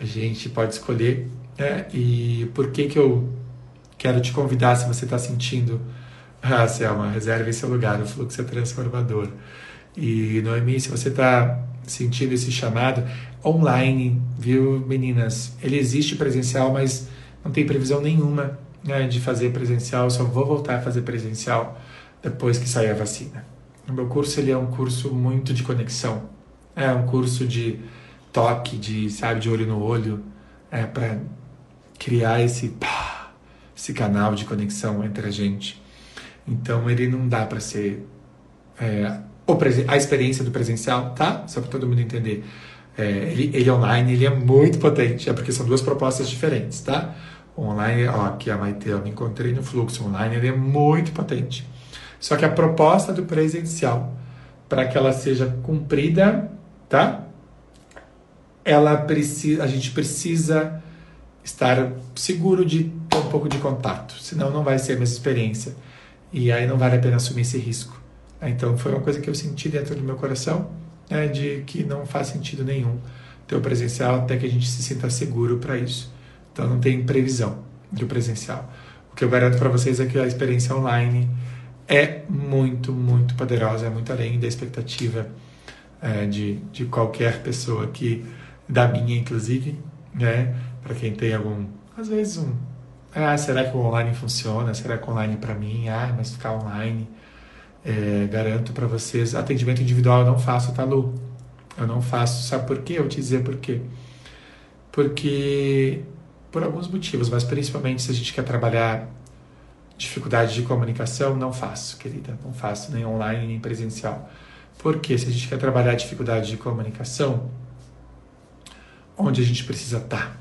A gente pode escolher. Né? E por que, que eu quero te convidar se você está sentindo ah, Selma, reserve seu lugar, o fluxo é transformador. E Noemi, se você está sentindo esse chamado online, viu, meninas? Ele existe presencial, mas não tem previsão nenhuma né, de fazer presencial, só vou voltar a fazer presencial depois que sair a vacina. O meu curso ele é um curso muito de conexão, é um curso de toque, de sabe, de olho no olho, é para criar esse pá, esse canal de conexão entre a gente. Então ele não dá para ser é, a experiência do presencial, tá? Só para todo mundo entender. É, ele, ele online ele é muito potente, é porque são duas propostas diferentes, tá? Online, ó, aqui a Maite, eu me encontrei no fluxo online, ele é muito potente. Só que a proposta do presencial, para que ela seja cumprida, tá? Ela precisa, a gente precisa estar seguro de ter um pouco de contato, senão não vai ser a mesma experiência. E aí não vale a pena assumir esse risco. Então foi uma coisa que eu senti dentro do meu coração, né, de que não faz sentido nenhum ter o presencial até que a gente se sinta seguro para isso. Então não tem previsão do presencial. O que eu garanto para vocês é que a experiência online é muito, muito poderosa, é muito além da expectativa é, de, de qualquer pessoa que, da minha inclusive, né? Para quem tem algum, às vezes um, ah, será que o online funciona? Será que online para mim? Ah, mas ficar online, é, garanto para vocês, atendimento individual eu não faço, tá, Lu? Eu não faço, sabe por quê? Eu vou te dizer por quê. Porque, por alguns motivos, mas principalmente se a gente quer trabalhar dificuldade de comunicação, não faço, querida, não faço nem online nem presencial. Porque se a gente quer trabalhar dificuldade de comunicação, onde a gente precisa estar?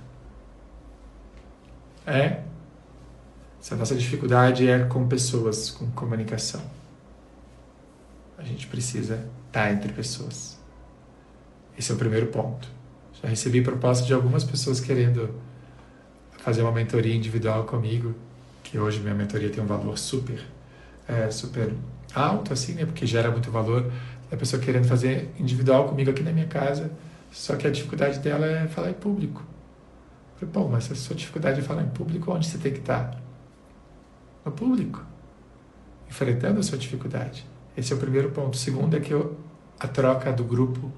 Tá? É? Se a nossa dificuldade é com pessoas, com comunicação, a gente precisa estar entre pessoas. Esse é o primeiro ponto. Já recebi proposta de algumas pessoas querendo fazer uma mentoria individual comigo que hoje minha mentoria tem um valor super, é, super alto, assim, né? Porque gera muito valor. A pessoa querendo fazer individual comigo aqui na minha casa, só que a dificuldade dela é falar em público. Eu falei, pô, mas a sua dificuldade é falar em público, onde você tem que estar? No público. Enfrentando a sua dificuldade. Esse é o primeiro ponto. O segundo é que eu, a troca do grupo,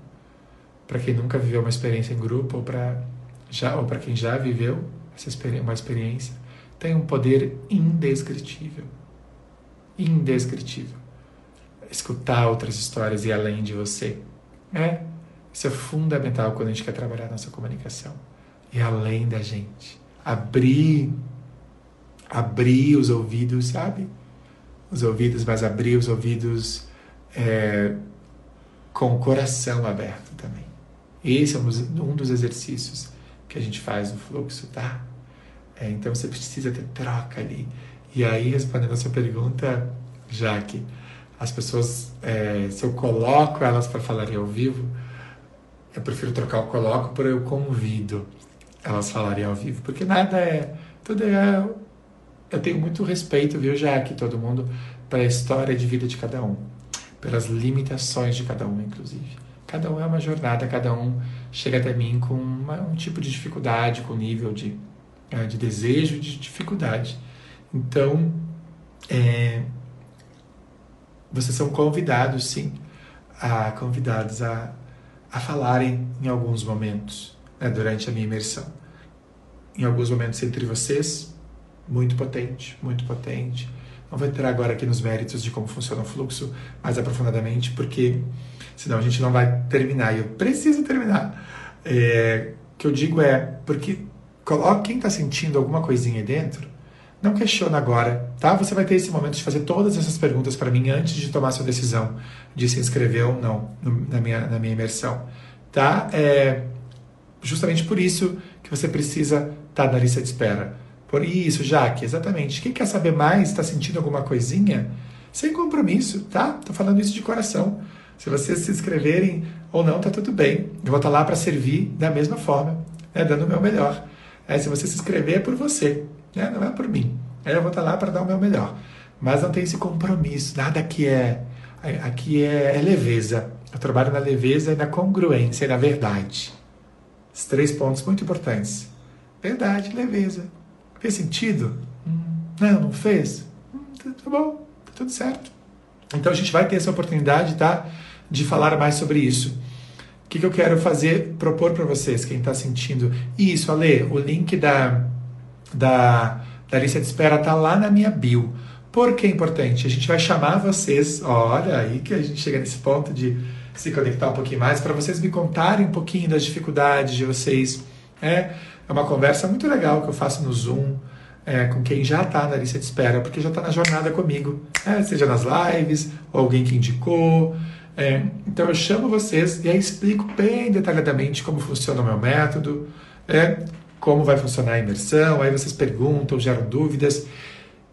para quem nunca viveu uma experiência em grupo, ou para já, ou para quem já viveu essa experiência, uma experiência, tem um poder indescritível. Indescritível. Escutar outras histórias e além de você. É, isso é fundamental quando a gente quer trabalhar a nossa comunicação. E além da gente. Abrir, abrir os ouvidos, sabe? Os ouvidos, mas abrir os ouvidos é, com o coração aberto também. Esse é um dos exercícios que a gente faz no fluxo, tá? É, então você precisa ter troca ali. E aí, respondendo a sua pergunta, Jaque, as pessoas, é, se eu coloco elas para falarem ao vivo, eu prefiro trocar o coloco por eu convido elas falarem ao vivo, porque nada é. Tudo é. Eu tenho muito respeito, viu, Jaque, todo mundo, para a história de vida de cada um, pelas limitações de cada um, inclusive. Cada um é uma jornada, cada um chega até mim com uma, um tipo de dificuldade, com nível de é, de desejo de dificuldade. Então, é, vocês são convidados, sim, a convidados a, a falarem em alguns momentos né, durante a minha imersão. Em alguns momentos entre vocês, muito potente, muito potente. Não vou entrar agora aqui nos méritos de como funciona o fluxo mais aprofundadamente, porque senão a gente não vai terminar. E eu preciso terminar. É, o que eu digo é, porque Coloque quem está sentindo alguma coisinha aí dentro. Não questiona agora, tá? Você vai ter esse momento de fazer todas essas perguntas para mim antes de tomar sua decisão de se inscrever ou não na minha, na minha imersão, tá? É justamente por isso que você precisa estar tá na lista de espera. Por isso, Jaque, exatamente. Quem quer saber mais, está sentindo alguma coisinha? Sem compromisso, tá? Tô falando isso de coração. Se vocês se inscreverem ou não, tá tudo bem. Eu vou estar tá lá para servir da mesma forma, né? dando o meu melhor. É, se você se inscrever é por você, né? não é por mim. É, eu vou estar lá para dar o meu melhor. Mas não tem esse compromisso, nada aqui é, aqui é, é leveza. Eu trabalho na leveza e na congruência e na verdade. Três pontos muito importantes. Verdade, leveza. Fez sentido? Não, não fez? Tá, tá bom, tá tudo certo. Então a gente vai ter essa oportunidade, tá? De falar mais sobre isso. O que, que eu quero fazer, propor para vocês, quem está sentindo isso, Ale, o link da, da, da lista de espera está lá na minha bio. Por que é importante? A gente vai chamar vocês, olha aí que a gente chega nesse ponto de se conectar um pouquinho mais, para vocês me contarem um pouquinho das dificuldades de vocês. É, é uma conversa muito legal que eu faço no Zoom é, com quem já está na lista de espera, porque já está na jornada comigo, é, seja nas lives, ou alguém que indicou. É, então eu chamo vocês e aí explico bem detalhadamente como funciona o meu método, é, como vai funcionar a imersão, aí vocês perguntam, geram dúvidas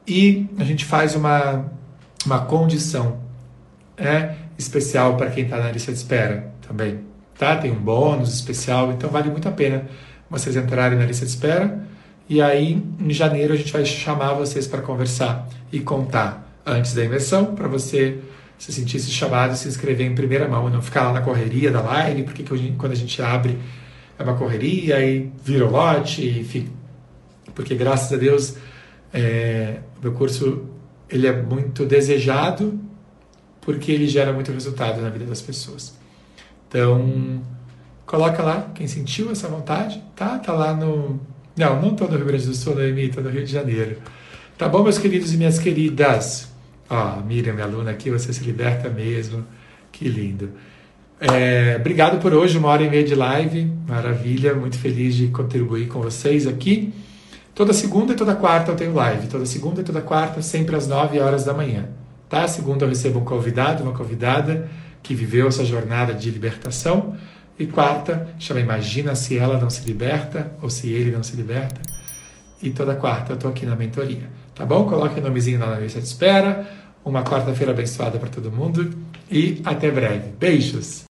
e a gente faz uma, uma condição é, especial para quem está na lista de espera também. Tá? Tem um bônus especial, então vale muito a pena vocês entrarem na lista de espera. E aí, em janeiro, a gente vai chamar vocês para conversar e contar antes da imersão, para você se sentir se chamado e se inscrever em primeira mão, não ficar lá na correria da live, porque quando a gente abre é uma correria e vira o lote, enfim. Porque graças a Deus é, o meu curso ele é muito desejado porque ele gera muito resultado na vida das pessoas. Então, coloca lá quem sentiu essa vontade, tá? Tá lá no. Não, não estou no Rio Grande do Sul, Noemi, estou no Rio de Janeiro. Tá bom, meus queridos e minhas queridas? Ó, Miriam, minha aluna aqui, você se liberta mesmo. Que lindo. É, obrigado por hoje, uma hora e meia de live. Maravilha, muito feliz de contribuir com vocês aqui. Toda segunda e toda quarta eu tenho live. Toda segunda e toda quarta, sempre às 9 horas da manhã. Tá? Segunda eu recebo um convidado, uma convidada que viveu essa jornada de libertação. E quarta, chama Imagina se ela não se liberta ou se ele não se liberta. E toda quarta eu estou aqui na mentoria. Tá bom? Coloque o nomezinho na lista de espera. Uma quarta-feira abençoada para todo mundo. E até breve. Beijos!